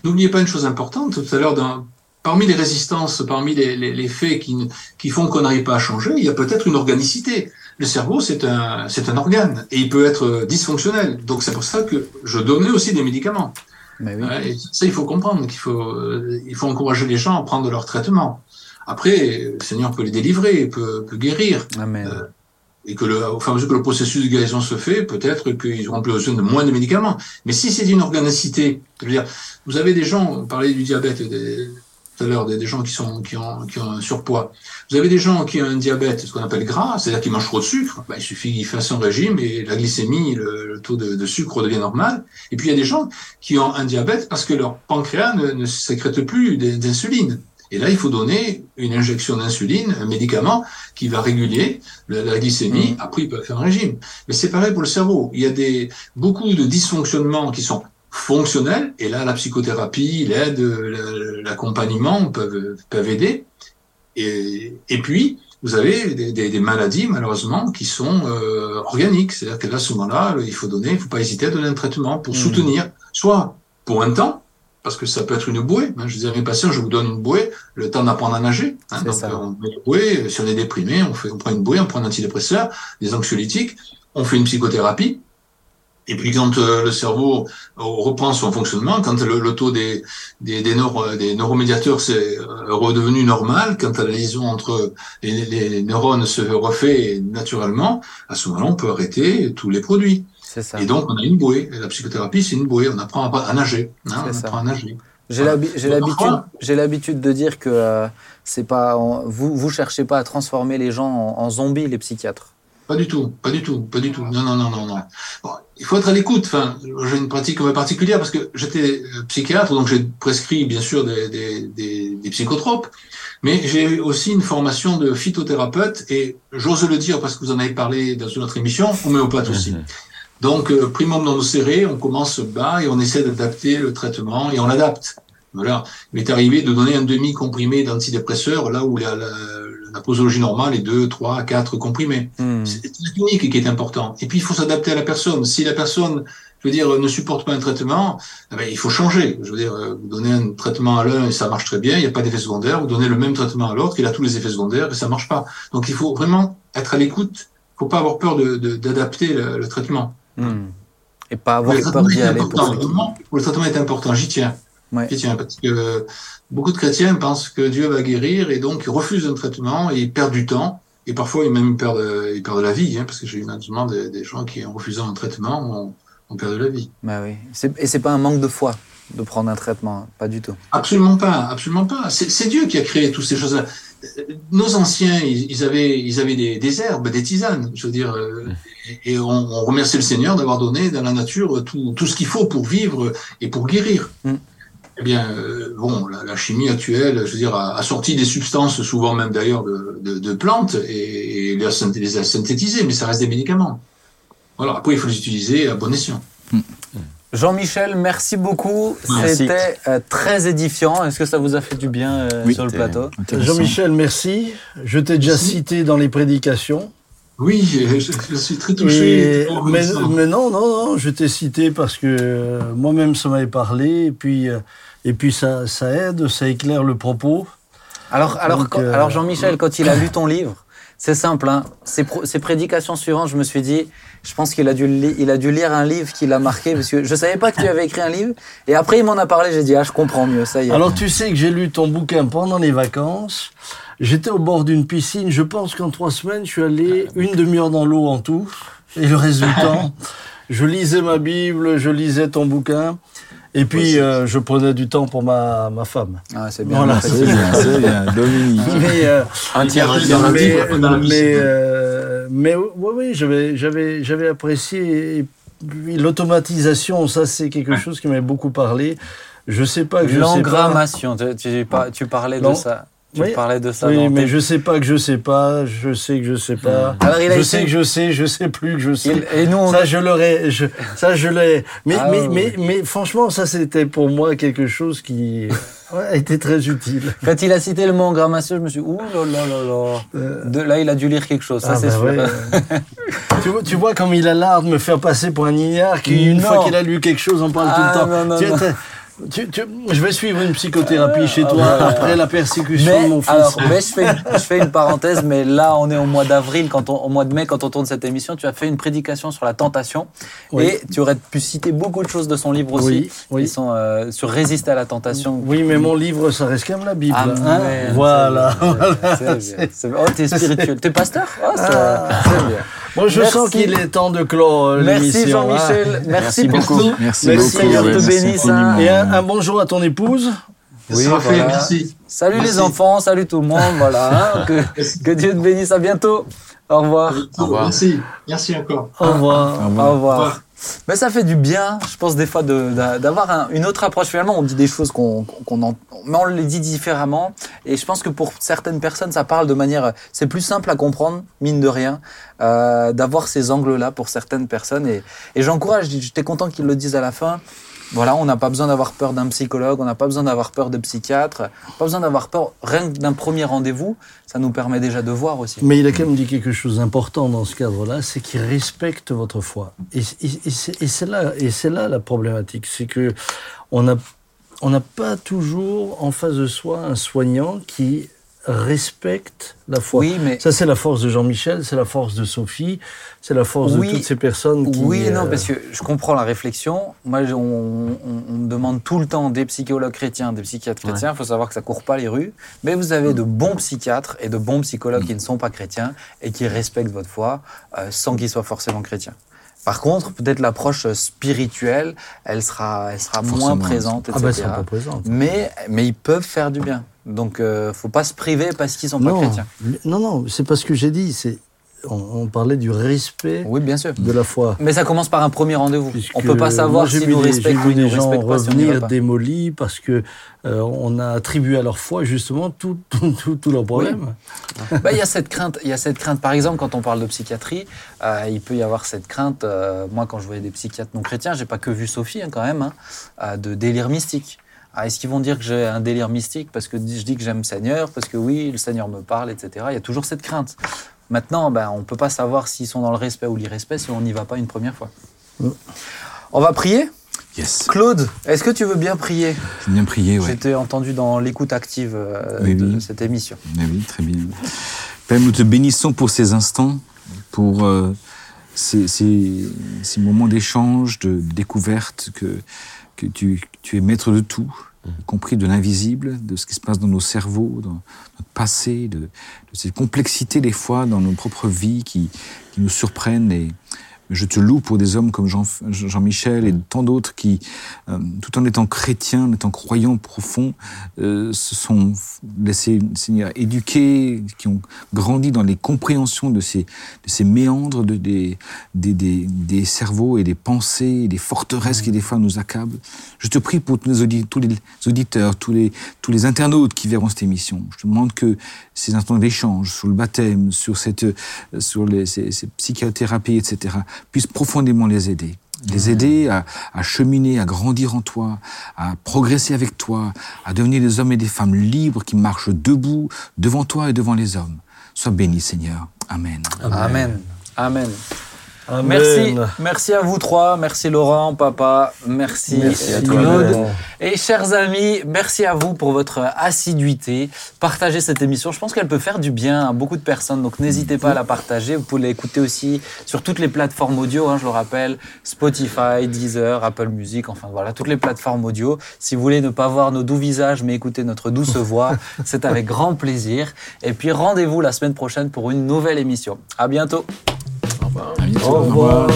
N'oubliez pas une chose importante, tout à l'heure, dans- parmi les résistances, parmi les, les, les faits qui, qui font qu'on n'arrive pas à changer, il y a peut-être une organicité. Le cerveau, c'est un, c'est un organe et il peut être dysfonctionnel. Donc c'est pour ça que je donnais aussi des médicaments. Mais oui. Ouais, et ça, il faut comprendre qu'il faut, euh, il faut encourager les gens à prendre leur traitement. Après, le Seigneur peut les délivrer, peut, peut guérir Amen. Euh, et que le, au fur et à mesure que le processus de guérison se fait, peut-être qu'ils auront plus besoin de moins de médicaments. Mais si c'est une organicité, je veux dire, vous avez des gens, on parlait du diabète des- tout à l'heure, des, des gens qui sont qui ont, qui ont un surpoids. Vous avez des gens qui ont un diabète, ce qu'on appelle gras, c'est-à-dire qui mangent trop de sucre. Ben, il suffit qu'ils fassent un régime et la glycémie, le, le taux de, de sucre redevient normal. Et puis il y a des gens qui ont un diabète parce que leur pancréas ne, ne sécrète plus d'in- d'insuline. Et là, il faut donner une injection d'insuline, un médicament qui va réguler la, la glycémie. Après, il peut faire un régime. Mais c'est pareil pour le cerveau. Il y a des, beaucoup de dysfonctionnements qui sont fonctionnels. Et là, la psychothérapie, l'aide, la- l'accompagnement peuvent, peuvent aider. Et, et puis, vous avez des, des- des maladies, malheureusement, qui sont euh, organiques. C'est-à-dire que là, à ce moment-là, il faut donner, il faut pas hésiter à donner un traitement pour Mhm. soutenir, soit pour un temps, parce que ça peut être une bouée. hein. Je disais à mes patients, je vous donne une bouée, le temps d'apprendre à nager. hein. Donc, ça. euh, on met une bouée. Si on est déprimé, on, fait, on prend une bouée, on prend un antidépresseur, des anxiolytiques, on fait une psychothérapie. Et puis quand euh, le cerveau reprend son fonctionnement, quand le, le taux des, des, des, neuro- des neuromédiateurs s'est euh, redevenu normal, quand la liaison entre les, les neurones se refait naturellement, à ce moment-là, on peut arrêter tous les produits. C'est ça. Et donc, on a une bouée. Et la psychothérapie, c'est une bouée. On apprend à, à nager. hein, on ça. apprend à nager. J'ai l'habitude, de dire que euh, c'est pas, vous, vous cherchez pas à transformer les gens en, en zombies, les psychiatres. Pas du tout, pas du tout, pas du tout. Non, non, non, non, non. Bon, il faut être à l'écoute. Enfin, j'ai une pratique un peu particulière parce que j'étais euh, psychiatre, donc j'ai prescrit bien sûr des, des, des, des psychotropes, mais j'ai aussi une formation de phytothérapeute et j'ose le dire parce que vous en avez parlé dans une autre émission, homéopathe aussi. Donc, euh, primum non serré, on commence bas et on essaie d'adapter le traitement et on adapte. Voilà. Il m'est arrivé de donner un demi-comprimé d'antidépresseur là où la, la, la posologie normale est 2, 3, 4 comprimés. Hmm. C'est la clinique qui est important. Et puis, il faut s'adapter à la personne. Si la personne je veux dire, ne supportent pas un traitement, eh ben, il faut changer. Je veux dire, euh, vous donnez un traitement à l'un et ça marche très bien, il n'y a pas d'effet secondaire. Vous donnez le même traitement à l'autre, il a tous les effets secondaires et ça marche pas. Donc il faut vraiment être à l'écoute. Il faut pas avoir peur de, de- d'adapter le, le traitement. Hmm. Et pas avoir peur d'y aller. Pour... Le traitement est important. J'y tiens. Ouais. Tiens parce que beaucoup de chrétiens pensent que Dieu va guérir et donc ils refusent un traitement et ils perdent du temps. Et parfois, ils même perdent, ils perdent la vie, hein, parce que j'ai eu malheureusement des, des gens qui, en refusant un traitement, ont, ont perdu la vie. Bah oui. Et c'est pas un manque de foi de prendre un traitement, hein. pas du tout. Absolument pas, absolument pas. C'est Dieu qui a créé toutes ces choses-là. Euh, Nos anciens, ils, ils avaient, ils avaient des, des herbes, des tisanes, je veux dire, euh, et, et on, on remercie le Seigneur d'avoir donné dans la nature tout, tout ce qu'il faut pour vivre et pour guérir. Mm. Eh bien, euh, bon, la, la chimie actuelle, je veux dire, a, a sorti des substances, souvent même d'ailleurs de, de, de plantes, et, et les, a, synthé- les a synthétisées, mais ça reste des médicaments. Voilà. Après, il faut les utiliser à bon escient. Jean-Michel, merci beaucoup. C'était euh, très édifiant. Est-ce que ça vous a fait du bien euh, Oui, sur le plateau? Jean-Michel, merci. Je t'ai déjà Merci. cité dans les prédications. Oui, je, je suis très touché. Et- mais, non, non, non, je t'ai cité parce que euh, moi-même ça m'avait parlé et puis euh, et puis ça, ça aide, ça éclaire le propos. Alors, alors, Donc, quand- euh, alors Jean-Michel, quand il a lu ton livre, c'est simple. Hein, ses, prédications suivantes, je me suis dit, je pense qu'il a dû, il a dû lire un livre qui l'a marqué parce que je savais pas que tu avais écrit un livre. Et après, il m'en a parlé. J'ai dit, ah, je comprends mieux. Ça y est. Alors tu sais que j'ai lu ton bouquin pendant les vacances. J'étais au bord d'une piscine. Je pense qu'en trois semaines, je suis allé une demi-heure dans l'eau en tout. Et le temps, je lisais ma Bible, je lisais ton bouquin. Et puis, euh, je prenais du temps pour ma, ma femme. Ah, c'est bien. Voilà. C'est bien, c'est bien. Dominique. Mais, euh, Un tiers, un Mais- tiers, un mais, tiers. mais, euh, mais oui, oui, j'avais, j'avais, j'avais apprécié. Et puis, l'automatisation, ça, c'est quelque chose qui m'avait beaucoup parlé. Je sais pas que je sais pas. L'engrammation. Tu, tu, par- tu parlais de ça. Tu Oui. parlais de ça. Oui, dans mais tes- je sais pas que je sais pas, je sais que je sais pas. Alors, il a je été- sais que je sais, je sais plus que je sais. Il- et nous, on- Ça, je l'aurais, je, ça, je l'ai. Mais, Ah, mais, ouais. mais, mais, franchement, ça, c'était pour moi quelque chose qui ouais, a été très utile. quand il a cité le mot engrammation, je me suis dit, ouh là là là là. Euh, De, là, il a dû lire quelque chose. Ça, ah, c'est bah sûr. ouais. tu, vois, tu vois comme il a l'art de me faire passer pour un ignare qui, une Non. fois qu'il a lu quelque chose, en parle Ah, tout le temps. non, non, Tu non. Tu- tu- je vais suivre une psychothérapie chez toi ouais. après la persécution de mon fils. alors, mais je, fais, je fais une parenthèse, mais là, on est au mois d'avril, quand on, au mois de mai, quand on tourne cette émission, tu as fait une prédication sur la tentation. Oui. Et tu aurais pu citer beaucoup de choses de son livre aussi, Oui, oui. qui sont euh, sur résister à la tentation. Oui, mais mon livre, ça reste quand même la Bible. Ah, hein. voilà. c'est c'est c'est. Oh, t'es spirituel. T'es pasteur? Oh, Ah. c'est bien. Moi, je Merci. sens qu'il est temps de clore euh, l'émission. Merci Jean-Michel. hein. Merci, Merci beaucoup. beaucoup. Merci, Merci, beaucoup. Seigneur te merci bénisse, hein. Et un, un bonjour à ton épouse. Oui, ça sera fait, voilà. merci. Salut Merci. les enfants, salut tout le monde. Voilà. hein. que, que Dieu te bénisse. À bientôt. Au revoir. Au revoir. Merci, merci encore. Au revoir. Au revoir. Au revoir. Au revoir. Mais ça fait du bien, je pense, des fois, d'avoir un- une autre approche. Finalement, on dit des choses qu'on mais on les dit différemment. Et je pense que pour certaines personnes, ça parle de manière. C'est plus simple à comprendre, mine de rien, euh, d'avoir ces angles-là pour certaines personnes. Et, et j'encourage, j'étais content qu'ils le disent à la fin. Voilà, on n'a pas besoin d'avoir peur d'un psychologue, on n'a pas besoin d'avoir peur de psychiatre, pas besoin d'avoir peur rien que d'un premier rendez-vous. Ça nous permet déjà de voir aussi. Mais il a quand même dit quelque chose d'important dans ce cadre-là, c'est qu'il respecte votre foi. Et, c'est- là, la problématique, c'est que on n'a pas toujours en face de soi un soignant qui respecte la foi. Oui, mais Ça, c'est la force de Jean-Michel, c'est la force de Sophie, c'est la force Oui. de toutes ces personnes qui. Oui non, euh, parce que je comprends la réflexion. Moi, je- on, on- on me demande tout le temps des psychologues chrétiens, des psychiatres chrétiens. Il faut savoir que ça court pas les rues. Mais vous avez de bons psychiatres et de bons psychologues qui ne sont pas chrétiens et qui respectent votre foi euh, sans qu'ils soient forcément chrétiens. Par contre, peut-être l'approche spirituelle, elle sera, elle sera moins présente, Ah etc. ben, ça pas présente. mais, mais ils peuvent faire du bien. Donc, euh, faut pas se priver parce qu'ils sont pas Non, chrétiens. mais- non, non, c'est pas ce que j'ai dit. C'est on, on parlait du respect Oui, bien sûr. de la foi. Mais ça commence par un premier rendez-vous. Puisque On peut pas savoir vu nous J'ai ou nous des gens respectent pas si revenir pas. démolis parce que euh, on a attribué à leur foi justement tout, tout, tout, tout leurs problèmes. Bah, il y a cette crainte. Il y a cette crainte. Par exemple, quand on parle de psychiatrie, euh, il peut y avoir cette crainte. euh, moi, quand je voyais des psychiatres non chrétiens, j'ai pas que vu Sophie hein, quand même, hein, de délire mystique. Ah, Est-ce qu'ils vont dire que j'ai un délire mystique parce que je dis que j'aime le Seigneur, parce que oui, le Seigneur me parle, etc. Il y a toujours cette crainte. Maintenant, ben, on peut pas savoir s'ils sont dans le respect ou l'irrespect si on n'y va pas une première fois. Mm. On va prier? Yes. Claude, est-ce que tu veux bien prier? J'ai bien prié, ouais. J'étais entendu dans l'écoute active euh, Oui, de oui. cette émission. Mais oui, très bien. Père, nous te bénissons pour ces instants, pour euh, ces, ces- ces moments d'échange, de découverte, que, que tu, tu es maître de tout, compris de l'invisible, de ce qui se passe dans nos cerveaux, dans notre passé, de, de ces complexités des fois dans nos propres vies qui, qui nous surprennent. Et je te loue pour des hommes comme Jean- Jean-Michel et tant d'autres qui, euh, tout en étant chrétiens, en étant croyants profonds, euh, se sont laissés Seigneur, éduquer, qui ont grandi dans les compréhensions de ces, de ces méandres de, des, des, des, cerveaux et des pensées, des forteresses qui des fois nous accablent. Je te prie pour tous les, auditeurs, tous les, tous les internautes qui verront cette émission. Je te demande que ces instants d'échange sur le baptême, sur, cette, sur les, ces psychothérapies, etc., puissent profondément les aider les aider à, à cheminer, à grandir en toi, à progresser avec toi, à devenir des hommes et des femmes libres qui marchent debout devant toi et devant les hommes. Sois béni, Seigneur. Amen. Amen. Amen. Amen. Merci, merci à vous trois, merci Laurent, papa, merci, Merci à Claude. Et chers amis, merci à vous pour votre assiduité. Partagez cette émission, je pense qu'elle peut faire du bien à beaucoup de personnes, donc n'hésitez pas à la partager. Vous pouvez l'écouter aussi sur toutes les plateformes audio, hein, je le rappelle, Spotify, Deezer, Apple Music, enfin voilà, toutes les plateformes audio. Si vous voulez ne pas voir nos doux visages, mais écouter notre douce voix, c'est avec grand plaisir. Et puis rendez-vous la semaine prochaine pour une nouvelle émission. À bientôt revoir. À bientôt. Au revoir.